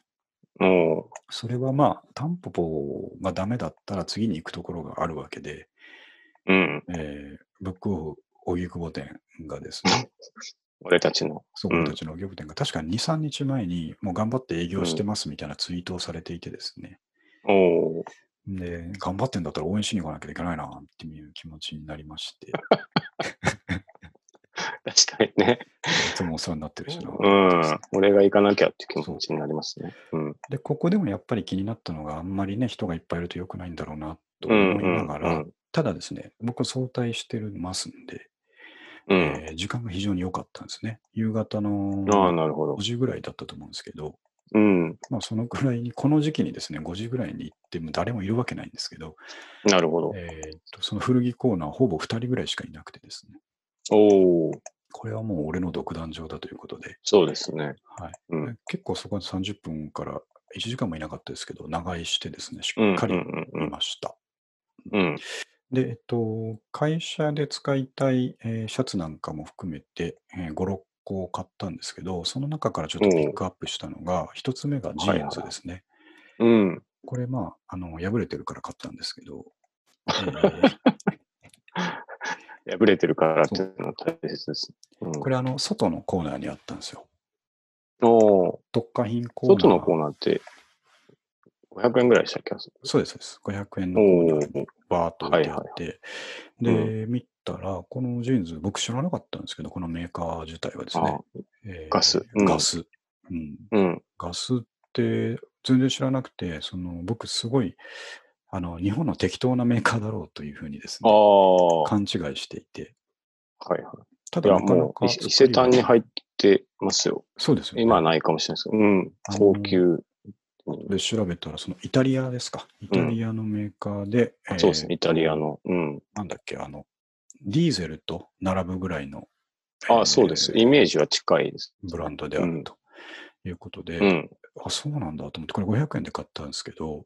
それはまあ、タンポポがダメだったら次に行くところがあるわけで、うん。えー、ブックオフ荻窪店がですね、俺たちの。そう、俺たちの荻窪店が確かに2、3日前にもう頑張って営業してますみたいなツイートをされていてですね。おで、頑張ってんだったら応援しに行かなきゃいけないなっていう気持ちになりまして。確かかにね。いつもお世話になってるしな。うん。俺が行かなきゃって気持ちになりますね。うん。で、ここでもやっぱり気になったのがあんまりね、人がいっぱいいると良くないんだろうなと思いながら、ただですね、僕早退してますんで、うん、えー、時間が非常に良かったんですね。夕方の5時ぐらいだったと思うんですけど、うん、まあそのぐらいに、この時期にですね、5時ぐらいに行っても誰もいるわけないんですけど、なるほど。えー、とその古着コーナー、ほぼ2人ぐらいしかいなくてですね。おこれはもう俺の独壇場だということで。そうですね。はい。うん、結構そこは30分から1時間もいなかったですけど、長居してですね、しっかり見ました。うん、うんうんで、えっと、会社で使いたい、えーシャツなんかも含めて、えー5、6個買ったんですけど、その中からちょっとピックアップしたのが、一つ目がジーンズですね。うん。これ、まあ、あの、破れてるから買ったんですけど、えー破れてるからっていうのは大切です。うん、これ、あの、外のコーナーにあったんですよ。お特化品コーナー。外のコーナーって500円ぐらいしたっけそうです、そうです。500円のコーナーにバーっと置いてあって、で、見たら、このジーンズ、僕知らなかったんですけど、このメーカー自体はですね、えー、ガス、うん、ガス、うん、うん。ガスって全然知らなくて、その僕すごい、あの、日本の適当なメーカーだろうというふうにですね、勘違いしていて。はいはい。ただなかなか伊勢丹に入ってますよ。そうですよ、ね、今はないかもしれないですけど、うん。高級で調べたら、そのイタリアですか。イタリアのメーカーで。うん、そうですね、イタリアの。うん。なんだっけ、あの、ディーゼルと並ぶぐらいの。あ、えー、そうです。イメージは近いです。ブランドであるということで、うん、あ、そうなんだと思って、これ500円で買ったんですけど、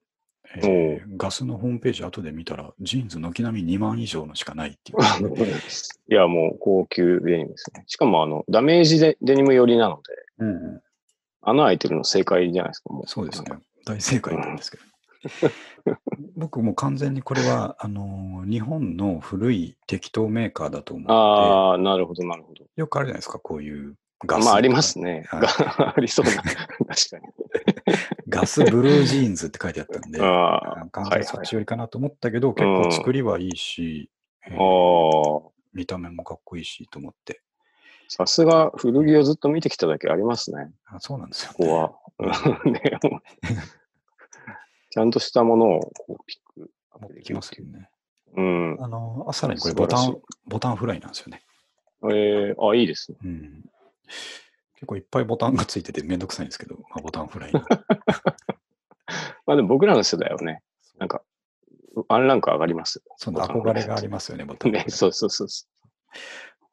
えー、ガスのホームページ後で見たら、ジーンズ軒並み2万以上のしかないっていう。いや、もう高級デニムですね。しかも、あの、ダメージでデニム寄りなので、うん、うん穴開いてるの正解じゃないですか、もう。そうですね。大正解なんですけど。僕も完全にこれは、あの、日本の古い適当メーカーだと思って。ああ、なるほど、なるほど。よくあるじゃないですか、こういうガス。まあ、ありますね。はい、ありそうな。確かに。ガスブルージーンズって書いてあったんで、完全にそっち寄りかなと思ったけど、はいはい、結構作りはいいし、うんえー、見た目もかっこいいしと思って。さすが古着をずっと見てきただけありますね。あそうなんですよ、ね、ここは。ね、ちゃんとしたものをこうピック持ってきますよね。うん。あの、さらにこれボタン、ボタンフライなんですよね。えー、あ、いいですね。うん。結構いっぱいボタンがついててめんどくさいんですけど、まあ、ボタンフライ。まあでも僕らの世代はね、なんか、ワンランク上がります。その憧れがありますよね、ボタン。ね、そうそうそうそ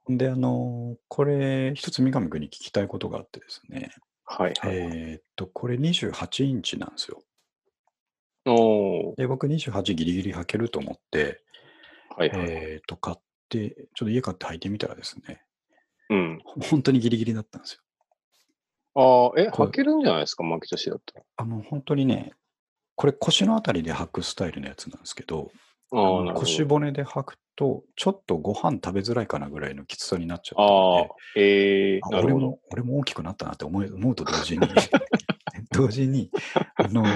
う。で、あの、これ、一つ三上君に聞きたいことがあってですね。はい、はい、えっと、これ28インチなんですよ。おで、僕28ギリギリ履けると思って、はいはい、えっと、買って、ちょっと家買って履いてみたらですね、うん。本当にギリギリだったんですよ。ああ、え、履けるんじゃないですか、巻き年だったら。あの、本当にね、これ腰のあたりで履くスタイルのやつなんですけど、あ腰骨で履くと、ちょっとご飯食べづらいかなぐらいのきつさになっちゃったので、あえー、俺も、俺も大きくなったなって思う思うと同時に、同時に、あの、ま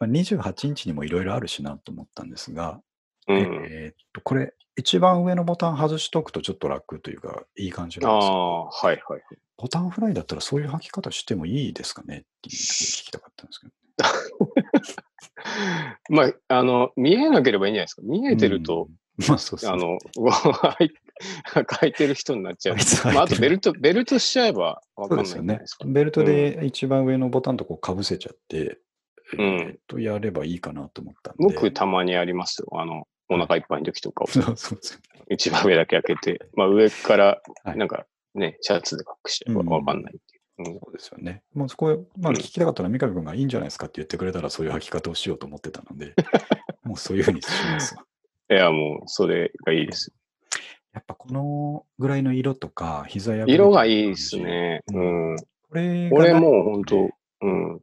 あ、28インチにもいろいろあるしなと思ったんですが、うん、えー、っと、これ、一番上のボタン外しとくとちょっと楽というか、いい感じなんですけど、あはいはい。ボタンフライだったらそういう履き方してもいいですかねっていう聞きたかったんですけど。まあ、あの、見えなければいいんじゃないですか。見えてると、うん、まあそうそうあの、書いてる人になっちゃう。まあ、あとベルト、ベルトしちゃえばわかんないですよね。ベルトで一番上のボタンとこうかぶせちゃって、うん、えー、っと、やればいいかなと思ったんで。僕たまにありますよ。あの、お腹いっぱいの時とかを。一番上だけ開けて、まあ上から、なんかね、シャツで隠してわかんないっていう。うん、そうですよね。もうそこ、まあ聞きたかったら三上君がいいんじゃないですかって言ってくれたらそういう履き方をしようと思ってたので、もうそういうふうにしますわ。いや、もうそれがいいです。やっぱこのぐらいの色とか、膝や色がいいですね。うん。これ、これもう本当、うん。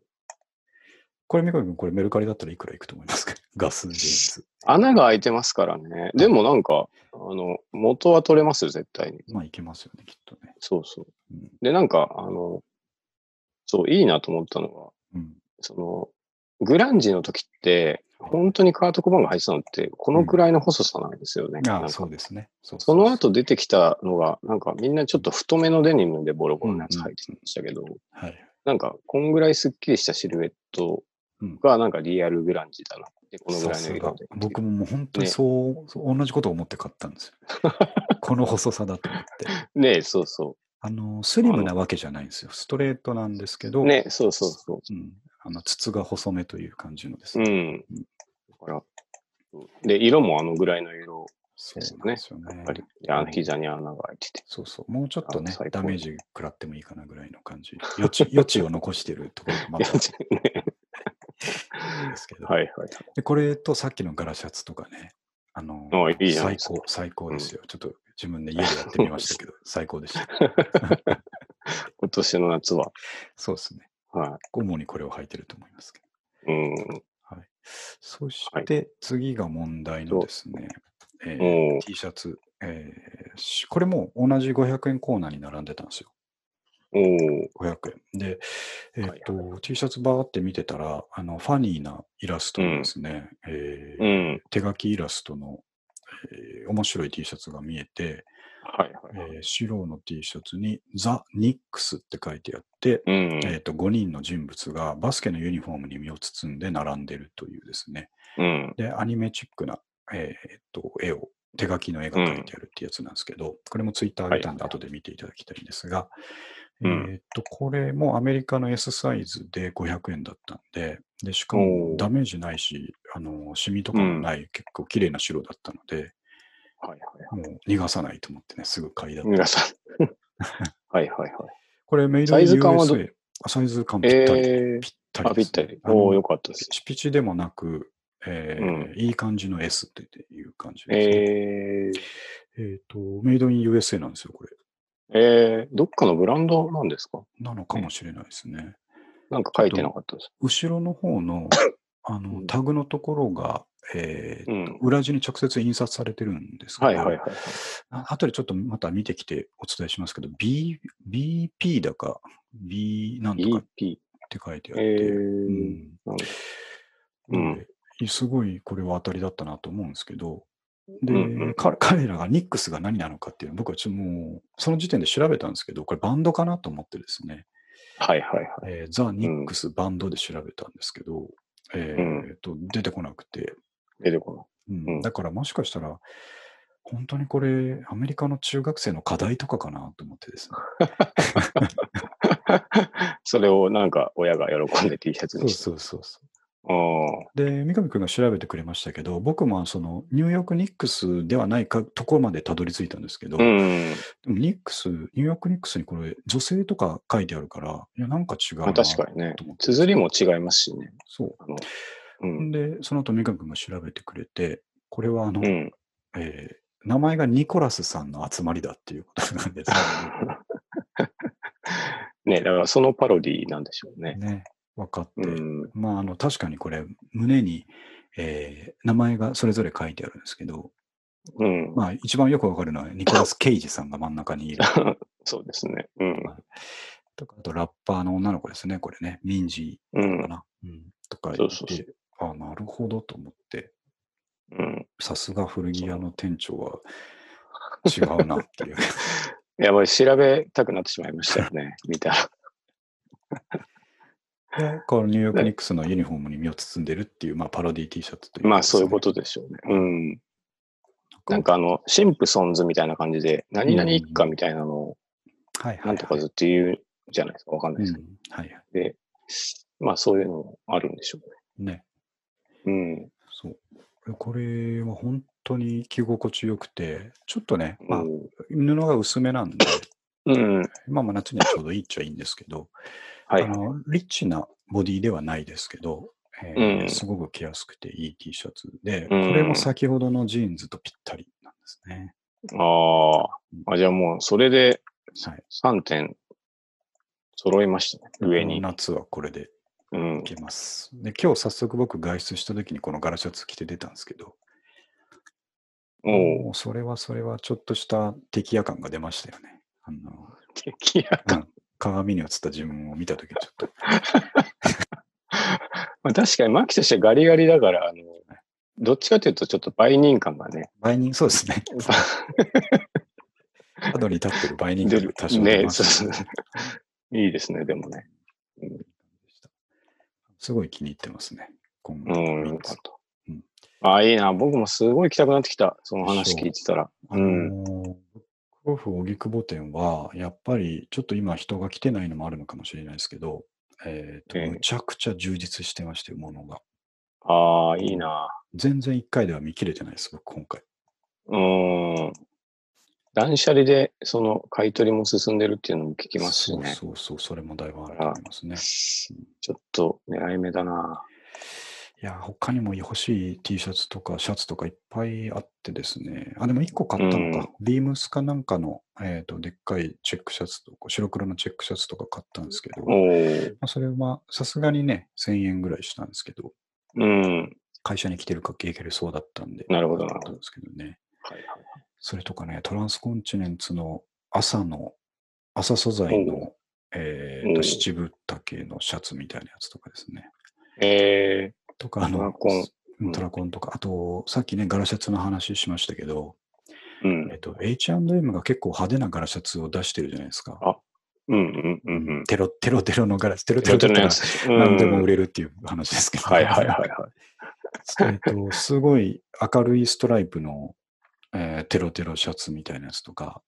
これ、三上君、これメルカリだったらいくらいくと思いますか？ガスジーンズ。穴が開いてますからね。でもなんか、あの、元は取れますよ、絶対に。まあ、いけますよね、きっとね。そうそう。うん、で、なんか、あの、そう、いいなと思ったのは、うん、その、グランジの時って、本当にカート・コバーンが入ってたのって、このくらいの細さなんですよね。うん、ああ、そうですねそその後出てきたのが、なんかみんなちょっと太めのデニムでボロボロのやつ入ってましたけど、うんうん、はい、なんかこんぐらいスッキリしたシルエットがなんかリアルグランジだなってこのぐらいの色で。僕ももう本当にそう、ね、そう同じことを思って買ったんですよ。この細さだと思って。ねそうそう。あの、スリムなわけじゃないんですよ。ストレートなんですけど。ね、そうそうそう。うん。あの、筒が細めという感じのですね。うん。だから、で、色もあのぐらいの色ですね。そうね。やっぱり、あの膝に穴が開いてて。そうそう。もうちょっとね、ダメージ食らってもいいかなぐらいの感じ。余地余地を残してるところがまだ。ですけど。はいはい。で、これとさっきのガラシャツとかね、あの、いい最高、最高ですよ。うん、ちょっと自分で家でやってみましたけど、最高でした。今年の夏は。そうですね。はい。主にこれを履いてると思いますけど。うん。はい。そして次が問題のですね、えー、T シャツ、えー。これも同じ500円コーナーに並んでたんですよ。お500円。で、えっ、ー、と、はいはい、T シャツバーって見てたら、あの、ファニーなイラストですね、うん、えーうん、手書きイラストの、えー、面白い T シャツが見えて、はいはいえー、白の T シャツにザ・ニックスって書いてあって、うん、えーと、5人の人物がバスケのユニフォームに身を包んで並んでるというですね、うん、でアニメチックな、えーと、絵を手書きの絵が描いてあるってやつなんですけど、これもツイッター上げたんで後で見ていただきたいんですが、えー、っと、これもアメリカの S サイズで500円だったんで、で、しかもダメージないし、あの、シミとかもない、結構綺麗な白だったので、はいはいもう逃がさないと思ってね、すぐ買いだった。逃がさ はいはいはい。これメイドイン USA。サイズ感ぴったり。えー、ぴったり、あ、ぴったり。おおよかったです。ピチピチでもなく、えー、うん、いい感じの S っていう感じです、ね。えー、えっ、と、メイドイン USA なんですよ、これ。えー、どっかのブランドなんですか？なのかもしれないですね。なんか書いてなかったです。後ろの方の、あの、タグのところが、えーうん、裏地に直接印刷されてるんですけど、はいはいはい、はい、あとでちょっとまた見てきてお伝えしますけど、B、BP だか、B なんとかって書いてあって、えー、うん、うん、すごいこれは当たりだったなと思うんですけど、で、うんうん、彼らがニックスが何なのかっていうのは僕はちょっともう、その時点で調べたんですけど、これバンドかなと思ってですね。はいはいはい。えー、ザ・ニックスバンドで調べたんですけど、えー、と、出てこなくて。出てこない。うん。だからもしかしたら、本当にこれ、アメリカの中学生の課題とかかなと思ってですね。それをなんか親が喜んで T シャツにして。そうそうそう。で、三上君が調べてくれましたけど、僕もそのニューヨークニックスではないかところまでたどり着いたんですけど、うん、でもニックス、ニューヨークニックスにこれ、女性とか書いてあるから、いや、なんか違うな確かにね。綴りも違いますしね。そう。あのうん、で、その後三上君が調べてくれて、これはあの、うん、えー、名前がニコラスさんの集まりだっていうことなんですね。ね、だからそのパロディなんでしょうね。ね。分かって、うん、まあ、あの、確かにこれ、胸に、えー、名前がそれぞれ書いてあるんですけど、うん、まあ、一番よくわかるのは、ニコラス・ケイジさんが真ん中にいる。そうですね。うん。とか、あと、ラッパーの女の子ですね、これね、ミンジーかな。うん、うん、とか言って、そうそうそうあなるほどと思って、さすが古着屋の店長は違うなっていう。いや、もう調べたくなってしまいましたよね、見たら。で、このニューヨークニックスのユニフォームに身を包んでるっていう、まあ、パロディ T シャツという、ね、まあ、そういうことでしょうね。うん。なんかあの、シンプソンズみたいな感じで、何々一家みたいなのを、はいなんとかずっと言うじゃないですか。わかんないですけど。うん、はい。で、まあ、そういうのもあるんでしょうね。ね。うん。そう。これは本当に着心地よくて、ちょっとね、まあ、布が薄めなんで、うん。まあまあ夏にはちょうどいいっちゃいいんですけど、はい、あのリッチなボディではないですけど、えーうん、すごく着やすくていい T シャツで、これも先ほどのジーンズとぴったりなんですね。ああ、じゃあもうそれで3点揃いましたね、上に。夏はこれでいけます、うん、で。今日早速僕外出した時にこのガラシャツ着て出たんですけど、おそれはそれはちょっとした敵屋感が出ましたよね。あの 敵屋感、鏡に映った自分を見たときにちょっと まあ確かに、マキとしてはガリガリだから、あの、どっちかというとちょっと売人感がね。売人、そうですね。角に立ってる売人感が多少ね。ねそうそういいですね、でもね。うん、すごい気に入ってますね。今後。うん、よかった。うん、ああ、いいな。僕もすごい行きたくなってきた。その話聞いてたら。うん。オフ荻窪店は、やっぱりちょっと今人が来てないのもあるのかもしれないですけど、えっ、ー、と、えー、むちゃくちゃ充実してまして、ものが。ああ、いいな。全然1回では見切れてないです、僕、今回。うん。断捨離で、その、買い取りも進んでるっていうのも聞きますしね。そうそうそれもだいぶあると思いますね。ちょっと狙い目だな。いや、他にも欲しい T シャツとかシャツとかいっぱいあってですね。あ、でも1個買ったのか。うん、ビームスかなんかの、えっ、ー、と、でっかいチェックシャツとか、白黒のチェックシャツとか買ったんですけど、まあ、それはさすがにね、1000円ぐらいしたんですけど、うん。会社に来てるかけいけるそうだったんで。なるほどな。んですけどね。はいはい。それとかね、トランスコンチネンツの朝の、朝素材の、えっ、と、七分丈のシャツみたいなやつとかですね。えー、とか、あの、トラコン。トラコンとか、あと、さっきね、ガラシャツの話しましたけど、うん、えっと、H&M が結構派手なガラシャツを出してるじゃないですか。あ、うんうんうんうん。テロテロテロのガラス、テロテロテロの何でも売れるっていう話ですけど、はいはいはいはい。えっと、すごい明るいストライプの、えー、テロテロシャツみたいなやつとか、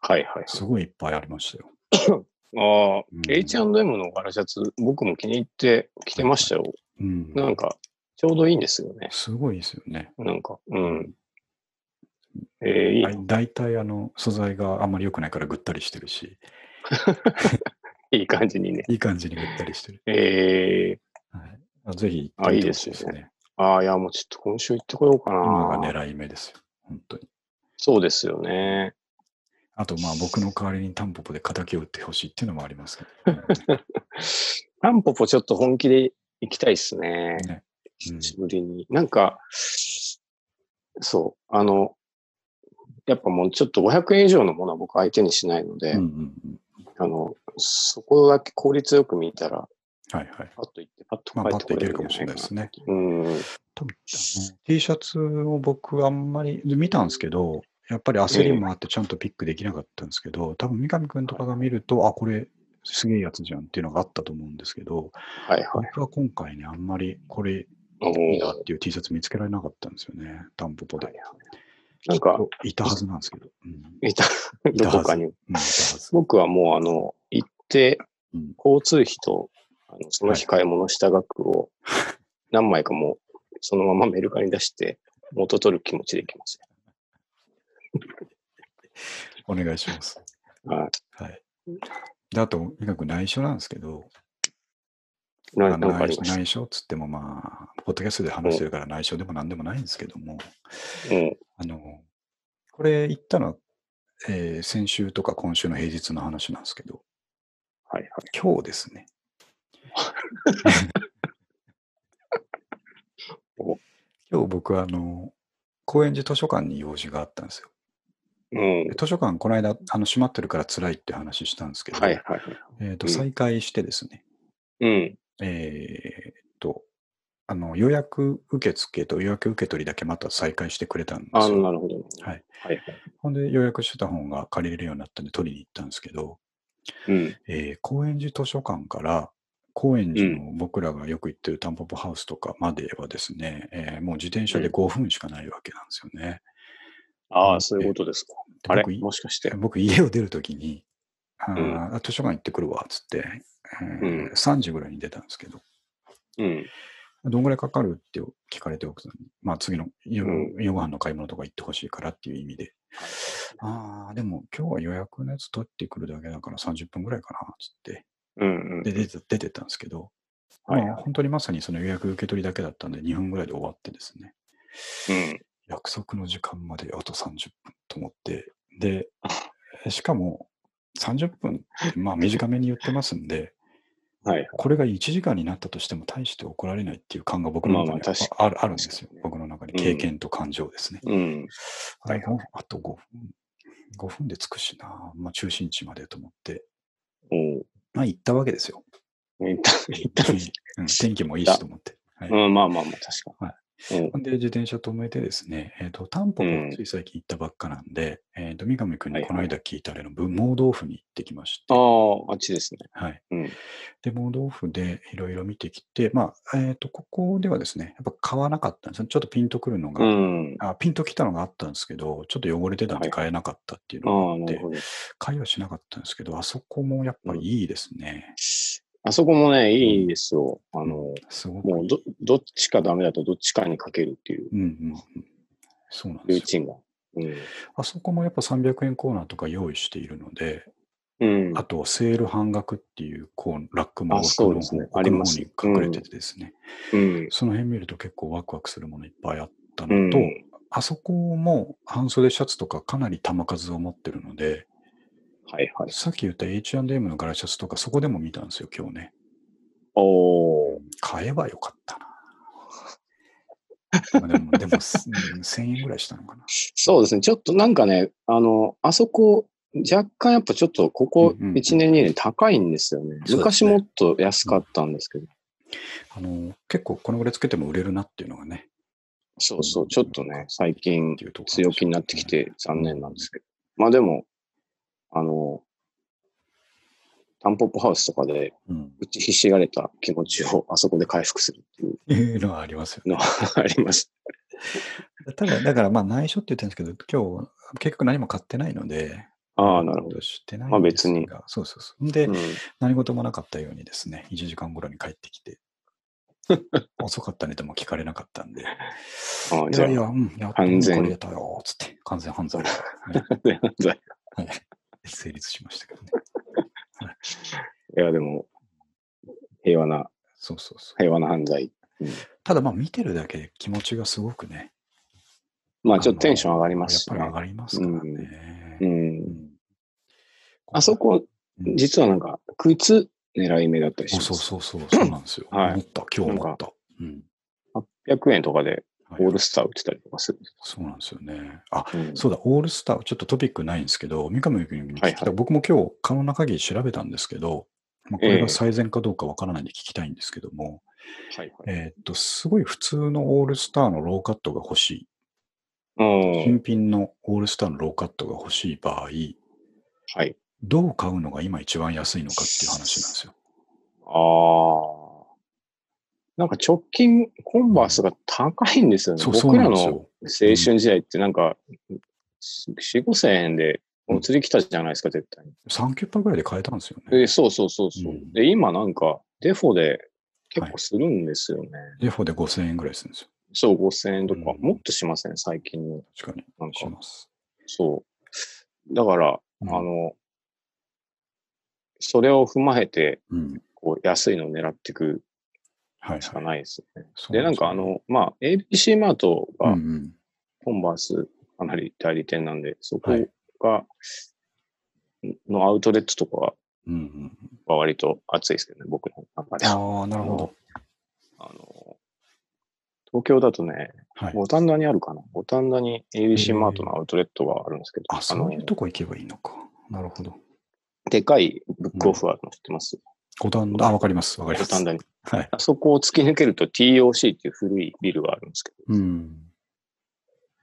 はいはい、すごいいっぱいありましたよ。ああ、うん、H&M のガラシャツ、僕も気に入って着てましたよ。うん、なんか、ちょうどいいんですよね。すごいですよね。なんか、うん。えー、いい。大体、あの、素材があんまり良くないからぐったりしてるし。いい感じにね。いい感じにぐったりしてる。ええー、はい。ぜひ行ってみてほしいですね。ああ、いや、もうちょっと今週行ってこようかな。今が狙い目ですよ。本当に。そうですよね。あと、まあ、僕の代わりにタンポポで敵を打ってほしいっていうのもありますけど、ね、タンポポちょっと本気で行きたいっすね。ね久しぶりに。なんか、そう、あの、やっぱもうちょっと500円以上のものは僕相手にしないので、うんうんうん、あの、そこだけ効率よく見たら、はいはい。パッと行って、パッと帰ってこれるかもしれないですね。うん。多分 T シャツを僕あんまり見たんですけど、やっぱり焦りもあってちゃんとピックできなかったんですけど、多分三上くんとかが見ると、あ、これすげえやつじゃんっていうのがあったと思うんですけど、はいはい、僕は今回ね、あんまりこれいいなっていう T シャツ見つけられなかったんですよね、タンポポで。はいはいなんか、いたはずなんですけど。うん、いた、どこかに。うん、僕はもう、あの、行って、交通費と、あのその日買い物した額を、何枚かもう、そのままメルカリに出して、元取る気持ちでいきます。お願いします。はい。はい。で、あと、医学内緒なんですけど、内内緒っつってもまあ、ポッドキャストで話してるから内緒でも何でもないんですけども、うん、あの、これ言ったのは、えー、先週とか今週の平日の話なんですけど、はいはい。今日ですね。今日僕はあの、高円寺図書館に用事があったんですよ。うん、図書館、この間、あの閉まってるから辛いって話したんですけど、はいはいはい、えーと、再開してですね、うん、えっと、あの予約受付と予約受け取りだけまた再開してくれたんですよ。あなるほど。はい。はいはい、ほんで予約してた本が借りれるようになったんで取りに行ったんですけど、うんえー、高円寺図書館から高円寺の僕らがよく行ってるタンポポハウスとかまではですね、うん、えー、もう自転車で5分しかないわけなんですよね。うん、ああ、そういうことですか。あれ？もしかして。僕家を出るときに、あ、うん、図書館行ってくるわ、っつって、えー、3時ぐらいに出たんですけど、うん、どんぐらいかかるって聞かれて奥さんに、まあ次の夜,、夜ご飯の買い物とか行ってほしいからっていう意味で、ああ、でも今日は予約のやつ取ってくるだけだから30分ぐらいかな、つって、うんうん、で出て出てったんですけど、はい、まあ、本当にまさにその予約受け取りだけだったんで2分ぐらいで終わってですね、うん、約束の時間まであと30分と思って、で、しかも30分 まあ短めに言ってますんで、はい、これが1時間になったとしても大して怒られないっていう感が僕の中にある,、あるんですよ。僕の中に経験と感情ですね。うん。はい、あと5分。5分で着くしな、まあ、中心地までと思って、おまあ行ったわけですよ。行った、行ったうん、天気もいいしと思って。はい、うん、まあまあまあ、確かに。はいうん、で、自転車止めてですね、えっ、ー、と、タンポポつい最近行ったばっかなんで、うん、えっ、ー、と、三上君にこの間聞いたあれの、はい、盲豆腐に行ってきまして。ああ、あっちですね。はい。うん、で、盲豆腐でいろいろ見てきて、まあ、えっ、ー、と、ここではですね、やっぱ買わなかったんですちょっとピンとくるのが、うん、あ、ピンときたのがあったんですけど、ちょっと汚れてたんで買えなかったっていうのがあって、はい、買いはしなかったんですけど、あそこもやっぱいいですね。あそこもね、いいですよ。あの、すごもうど、どっちかダメだとどっちかにかけるっていう。うんうん、そうなんですルーチンが。うん、あそこもやっぱ300円コーナーとか用意しているので、うん、あと、セール半額っていうこうラックも奥の,、ね、ありますに隠れててですね、うん、その辺見ると結構ワクワクするものいっぱいあったのと、うん、あそこも半袖シャツとかかなり玉数を持ってるので、はいはい。さっき言った H&M のガラシャツとかそこでも見たんですよ、今日ね。お買えばよかったな。でも、でも、1000円ぐらいしたのかな。そうですね。ちょっとなんかね、あの、あそこ、若干やっぱちょっとここ1年、2年高いんですよね。昔もっと安かったんですけど。あの、結構このぐらいつけても売れるなっていうのがね。そうそう、ちょっとね、最近強気になってきて残念なんですけど。まあでも、あの、タンポポハウスとかで、打ちひしがれた気持ちをあそこで回復するっていうのはありますよね。あります。ただ、だからまあ内緒って言ってるんですけど、今日結局何も買ってないので、ああ、なるほど。してないまあ別に。そうそうそう。で、うん、何事もなかったようにですね、1時間後に帰ってきて、遅かったねとも聞かれなかったんで、あいやいや、うん、やっとこれたよ、つって、完全犯罪。完全犯罪。はい。成立しましたけどね。いや、でも、平和な、そうそうそう。平和な犯罪。うん、ただ、まあ、見てるだけで気持ちがすごくね。まあ、ちょっとテンション上がりますし、ね、やっぱり上がりますからね。うん。うん、あそこ、実はなんか、靴狙い目だったりします。そうそうそう、そうなんですよ。はい。思った、今日思った。うん。800円とかでオールスター売ってたりとかするそうなんですよね。あ、うん、そうだ、オールスター、ちょっとトピックないんですけど、三上君に聞きたい、はいはい、僕も今日可能な限り調べたんですけど、まあ、これが最善かどうかわからないんで聞きたいんですけども、えー、はいはい、えっと、すごい普通のオールスターのローカットが欲しい。新品のオールスターのローカットが欲しい場合、はい。どう買うのが今一番安いのかっていう話なんですよ。ああ。なんか直近コンバースが高いんですよね。僕らの青春時代ってなんか、4、5千円でお釣り来たじゃないですか、絶対に。3キュッパぐらいで買えたんですよね。えそうそうそうそう、うん、で、今なんか、デフォで結構するんですよね。はい、デフォで5000円ぐらいするんですよ。そう、5000円とか、うん、もっとしません、最近の。確かに。なんか、します。そう。だから、うん、あの、それを踏まえて、こう安いのを狙っていくしかないですね。はいで、なんかあの、まあ、ABC マートが、コンバースかなり代理店なんで、そこが、のアウトレットとかは、割と熱いですけどね、僕の中で。ああ、なるほど。あの、東京だとね、五反田にあるかな。五反田に ABC マートのアウトレットがあるんですけど。あ、そういうとこ行けばいいのか。なるほど。でかいブックオフあるの知ってます、五反田、あ、わかります。わかります。五反田に。はい。あそこを突き抜けると TOC っていう古いビルがあるんですけど、うん。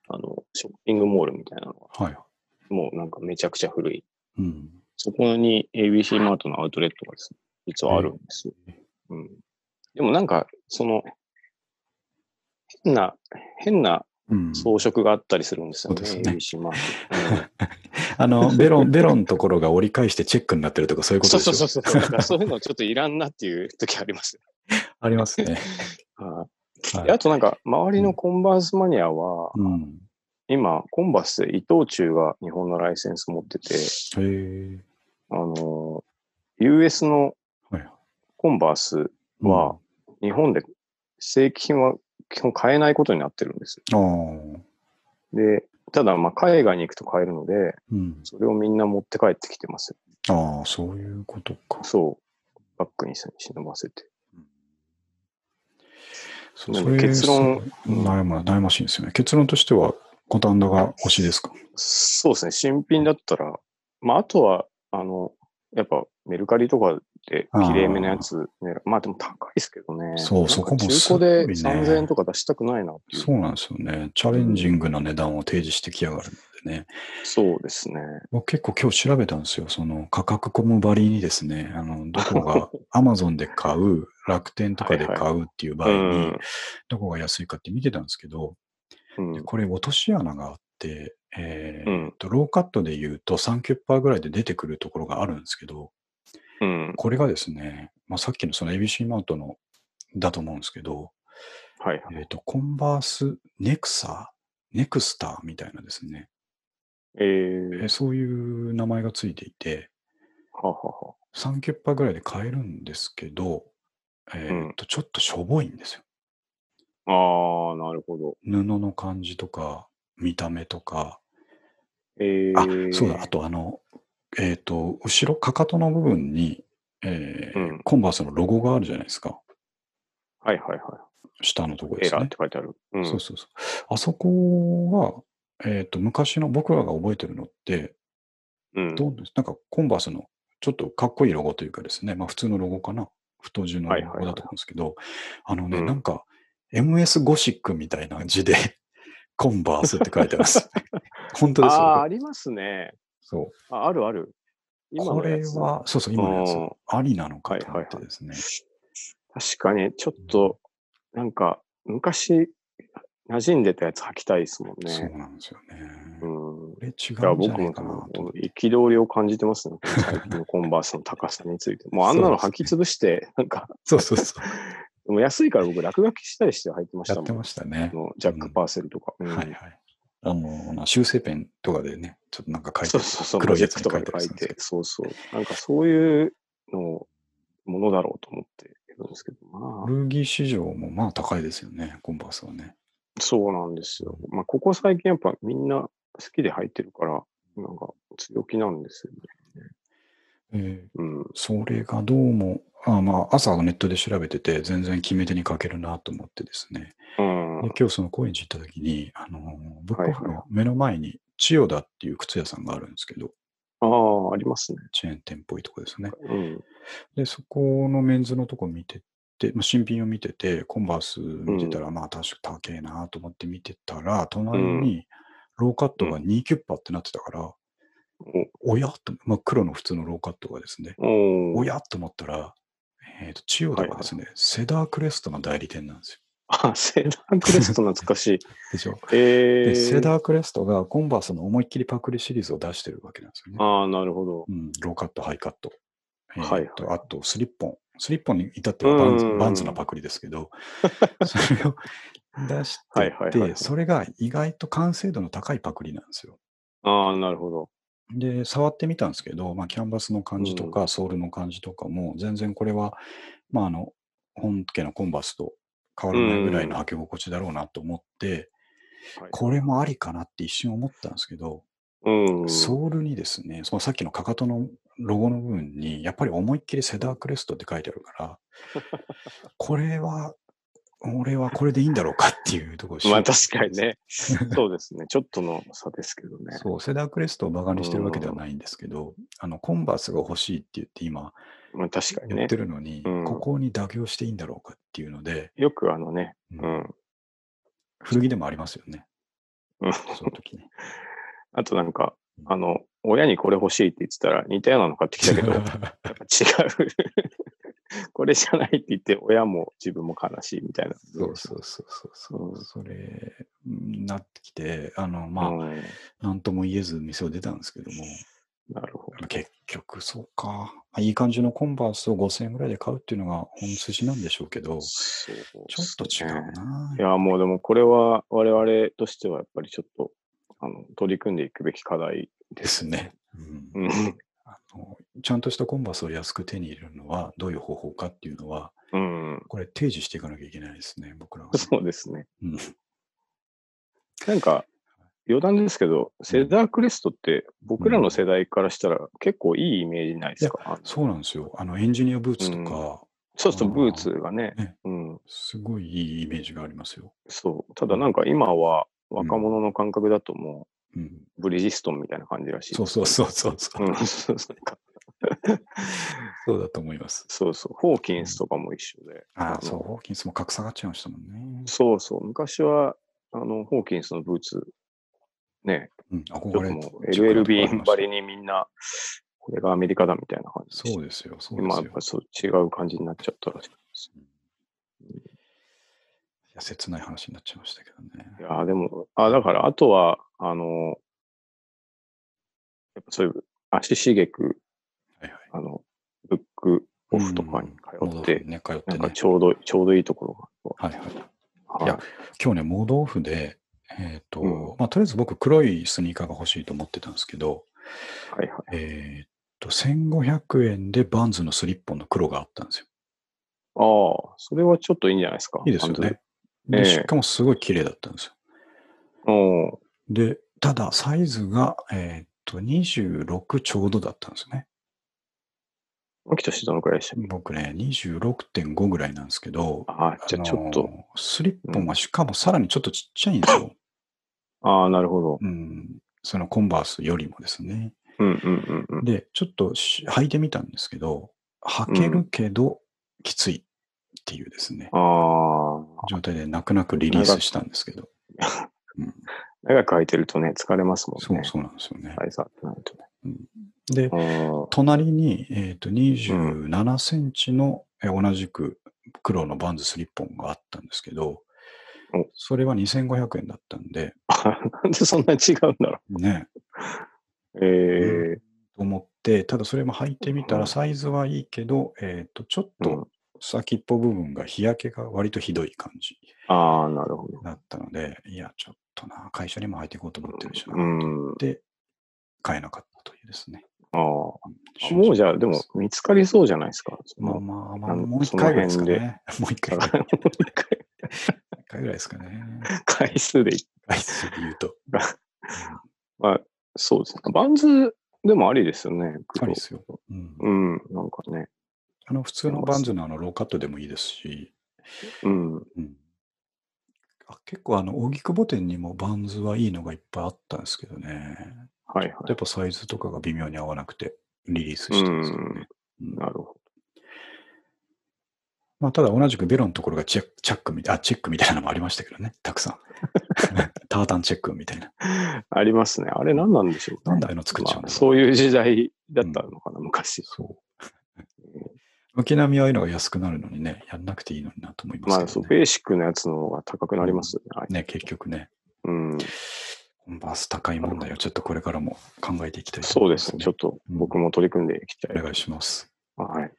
あの、ショッピングモールみたいなのが、はい。もうなんかめちゃくちゃ古い。うん。そこに ABC マートのアウトレットがですね、実はあるんですよ。うん。でもなんか、その、変な、変な装飾があったりするんですよね。そうですね。あの、ベロン、ベロンのところが折り返してチェックになってるとかそういうことですよそうそうそう。だからそういうのちょっといらんなっていう時あります。ありますね。はい、あとなんか、周りのコンバースマニアは、うん、今、コンバースで伊藤忠が日本のライセンス持ってて、あの、US のコンバースは、日本で正規品は基本買えないことになってるんです。で、ただ、まあ、海外に行くと買えるので、うん、それをみんな持って帰ってきてます。ああ、そういうことか。そう。バッグに忍ばせて。そうそ結論、悩ま、悩ましいんですよね。結論としては、五反田が推しですか？そうですね。新品だったら、まあ、あとは、あの、やっぱメルカリとかて、きれいめのやつ、ね、まあでも高いですけどね。そう、そこも中古で3000円とか出したくないなっていう。そうなんですよね。チャレンジングな値段を提示してきやがるね。そうですね。僕結構今日調べたんですよ。その価格コムばりにですね、あの、どこがアマゾンで買う、楽天とかで買うっていう場合に、どこが安いかって見てたんですけど、うん、これ落とし穴があって、えーと、ローカットで言うと3キュッパーぐらいで出てくるところがあるんですけど、うん、これがですね、まあ、さっきのその ABC マウントのだと思うんですけど、はい、えっ、ー、と、コンバースネクサネクスターみたいなですね、えー、そういう名前がついていて、ははは3キュッパーぐらいで買えるんですけど、えっ、ー、と、ちょっとしょぼいんですよ。ああ、なるほど。布の感じとか、見た目とか、えー、あ、そうだ、あとあの、えっ、ー、と、後ろ、かかとの部分に、えー、うん、コンバースのロゴがあるじゃないですか。はいはいはい。下のところですね。エラーって書いてある。うん、そうそうそう。あそこは、えっ、ー、と、昔の僕らが覚えてるのって、うん、どうです？なんかコンバースのちょっとかっこいいロゴというかですね、まあ普通のロゴかな？太字のロゴだと思うんですけど、あのね、うん、なんか MS ゴシックみたいな字で コンバースって書いてます。本当ですよ。ああ、ありますね。そう。ああるある。これは、そうそう、今のやつ、ありなのかと思ってですね、はいはいはい。確かに、ちょっと、なんか、昔、馴染んでたやつ履きたいですもんね。そうなんですよね。うん。これ違うんじゃないかなと。憤りを感じてますね。最近のコンバースの高さについて。もうあんなの履き潰して、なんかそうそうそう。でも安いから僕、落書きしたりして入ってましたもん。やってましたね。のジャック・パーセルとか。うんはいはい。あの、修正ペンとかでね、ちょっとなんか書いてそうそうそう、黒いやつとかで書いて、そうそう。なんかそういうの、ものだろうと思ってるんですけど、まあ。ルーギー市場もまあ高いですよね、コンバースはね。そうなんですよ。まあ、ここ最近やっぱみんな好きで入ってるから、なんか強気なんですよね。えー、うん、それがどうもあまあ、朝ネットで調べてて、全然決め手にかけるなと思ってですね。うん、で今日その高円寺行った時に、あの、ブックオフの目の前に、千代田っていう靴屋さんがあるんですけど。ああ、ありますね。チェーン店っぽいとこですね。うん、で、そこのメンズのとこ見てて、まあ、新品を見てて、コンバース見てたら、うん、まあ確か高えなと思って見てたら、隣にローカットが2キュッパってなってたから、おやと、まあ、黒の普通のローカットがですね、おやと思ったら、えっ、と、千代田はですね、セダークレストの代理店なんですよ。あ、セダークレスト懐かしい。でしょ。えー、で、セダークレストがコンバースの思いっきりパクリシリーズを出してるわけなんですよね。ああ、なるほど。うん、ローカット、ハイカット。えー、はい、あと、スリッポン。スリッポンに至ってはバンズバンズのパクリですけど、それを出してはいはいはい、それが意外と完成度の高いパクリなんですよ。ああ、なるほど。で、触ってみたんですけど、まあ、キャンバスの感じとか、ソールの感じとかも、全然これはまあ、あの、本家のコンバースと変わらないぐらいの履き心地だろうなと思って、これもありかなって一瞬思ったんですけど、うん、ソールにですね、そのさっきのかかとのロゴの部分に、やっぱり思いっきりセダークレストって書いてあるから、これは、俺はこれでいいんだろうかっていうところ まあ確かにね。そうですね。ちょっとの差ですけどね。そう、セダークレストをバカにしてるわけではないんですけど、あの、コンバースが欲しいって言って今、まあ確かにね。言ってるのに、うん、ここに妥協していいんだろうかっていうので。よくあのね、うん。古着でもありますよね。うん。その時に。あとなんか、あの、親にこれ欲しいって言ってたら似たようなの買ってきたけど、違う。これじゃないって言って、親も自分も悲しいみたいな。そうそうそうそう。うん、それ、なってきて、あの、まあ、うん、なんとも言えず店を出たんですけども、なるほど。結局、そうか。いい感じのコンバースを5000円ぐらいで買うっていうのが本筋なんでしょうけど、ちょっと違うな。いや、もうでもこれは我々としてはやっぱりちょっとあの取り組んでいくべき課題ですね。うん、あのちゃんとしたコンバースを安く手に入れるのはどういう方法かっていうのは、うん、これ提示していかなきゃいけないですね、僕らは、ね、そうですね。うん、なんか、余談ですけど、セダークレストって僕らの世代からしたら結構いいイメージないですか、うん、そうなんですよ。あのエンジニアブーツとか。うん、そうするとブーツがね、ね、うん。すごいいいイメージがありますよ。そう。ただなんか今は若者の感覚だともう、うん、ブリヂストンみたいな感じらしい。そうそうそうそうそう。そうだと思います。そうそう。ホーキンスとかも一緒で。ああ、そう、ホーキンスも格差が違いましたもんね。そうそう。昔は、あの、ホーキンスのブーツ、ね、うん、憧れも LL ビーンばりにみんな、これがアメリカだみたいな感じそうですよ、そうですよ。今やっぱそう違う感じになっちゃったらしいです。うんいや、切ない話になっちゃいましたけどね。いや、でも、あ、だから、あとは、あの、やっぱそういう足しげく、はいはい、あの、ブックオフとかに通って、ね、通って、ね、なんかちょうど、ちょうどいいところが。はいはい。はい、いや、今日ね、モードオフで、えっ、ー、と、うん、まあ、とりあえず僕、黒いスニーカーが欲しいと思ってたんですけど、はいはい。えっ、と、1500円でバンズのスリッポンの黒があったんですよ。ああ、それはちょっといいんじゃないですか。いいですよね。で、しかもすごい綺麗だったんですよ。で、ただ、サイズが、えっ、と、26ちょうどだったんですね。秋としてどのくらいでした僕ね、26.5ぐらいなんですけど、あじゃあちょっと。スリッポンはしかもさらにちょっとちっちゃいんですよ。ああ、なるほど。うん。そのコンバースよりもですね。うんうんうん、うん、で、ちょっと履いてみたんですけど、履けるけどきついっていうですね、うん、状態で泣く泣くリリースしたんですけど。うん、長く履いてるとね、疲れますもんね。そうそうなんですよね。はい、さってなるとね。うんで、隣に、えーと、27センチの、うん、同じく黒のバンズスリッポンがあったんですけど、それは2500円だったんで。なんでそんなに違うんだろう。ね。えー、と思って、ただそれも履いてみたらサイズはいいけど、えっ、と、ちょっと先っぽ部分が日焼けが割とひどい感じ。ああ、なるほど。だったので、いや、ちょっとな、会社にも履いていこうと思ってるしな、うん、で、買えなかったというですね。ああ。もうじゃあ、でも見つかりそうじゃないですか？まあまあまあ、もう一回ぐらいですかね。もう一回。もう一回。一回ぐらいですかね。回数で回数で言うと。まあ、そうですね。バンズでもありですよね。ありですよ。うん。うん、なんかね。あの、普通のバンズのあの、ローカットでもいいですし。うん。うん、あ結構あの、荻窪店にもバンズはいいのがいっぱいあったんですけどね。はいはい。やっぱサイズとかが微妙に合わなくてリリースしたんですよね。うん、なるほど。まあ、ただ同じくベロのところがチェックみたいな、チェックみたいなのもありましたけどね、たくさん。タータンチェックみたいな。ありますね。あれ何なんでしょう、ね、なんでああいうの作っちゃうんだろう、まあ、そういう時代だったのかな、うん、昔。そう。軒並みああいうのが安くなるのにね、やんなくていいのになと思いますけど、ね、まあ、そう、ベーシックなやつの方が高くなりますね。うん、ね、結局ね。うん。バス高い問題をちょっとこれからも考えていきたいね、そうですね。ちょっと僕も取り組んでいきたい。お願いします。はい。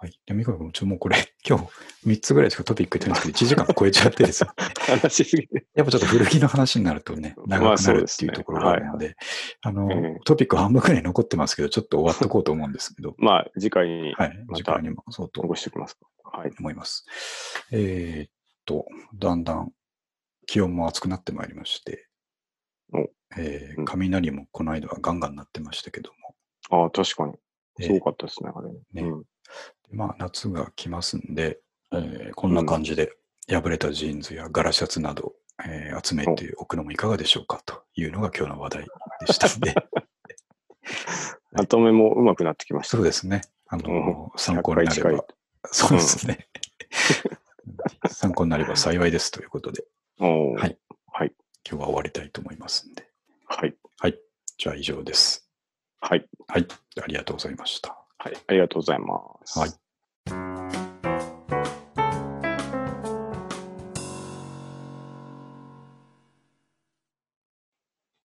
はい。で、ミカ君、ちょもうこれ、今日3つぐらいしかトピック言ってないんですけど、1時間超えちゃってですよ。話しすぎて。やっぱちょっと古着の話になるとね、長くなるっていうところがあるので、あの、トピック半分くらい残ってますけど、ちょっと終わっとこうと思うんですけど。まあ、次回に、はい。次回にも、そうと。残しておきますか。はい。思います。えー、っと、だんだん気温も暑くなってまいりまして、えー、雷もこの間はガンガンなってましたけども。ああ、確かに。すごかったですね、あれね。うん、まあ、夏が来ますんで、えー、こんな感じで破れたジーンズやガラシャツなど、えー、集めておくのもいかがでしょうかというのが今日の話題でしたので。まとめもうまくなってきました、そうですね。あの、参考になれば。そうですね。参考になれば幸いですということで。はい。はい。今日は終わりたいと思いますんで。はい。はい。じゃあ以上です。はい。はい。ありがとうございました。はい。ありがとうございます。はい。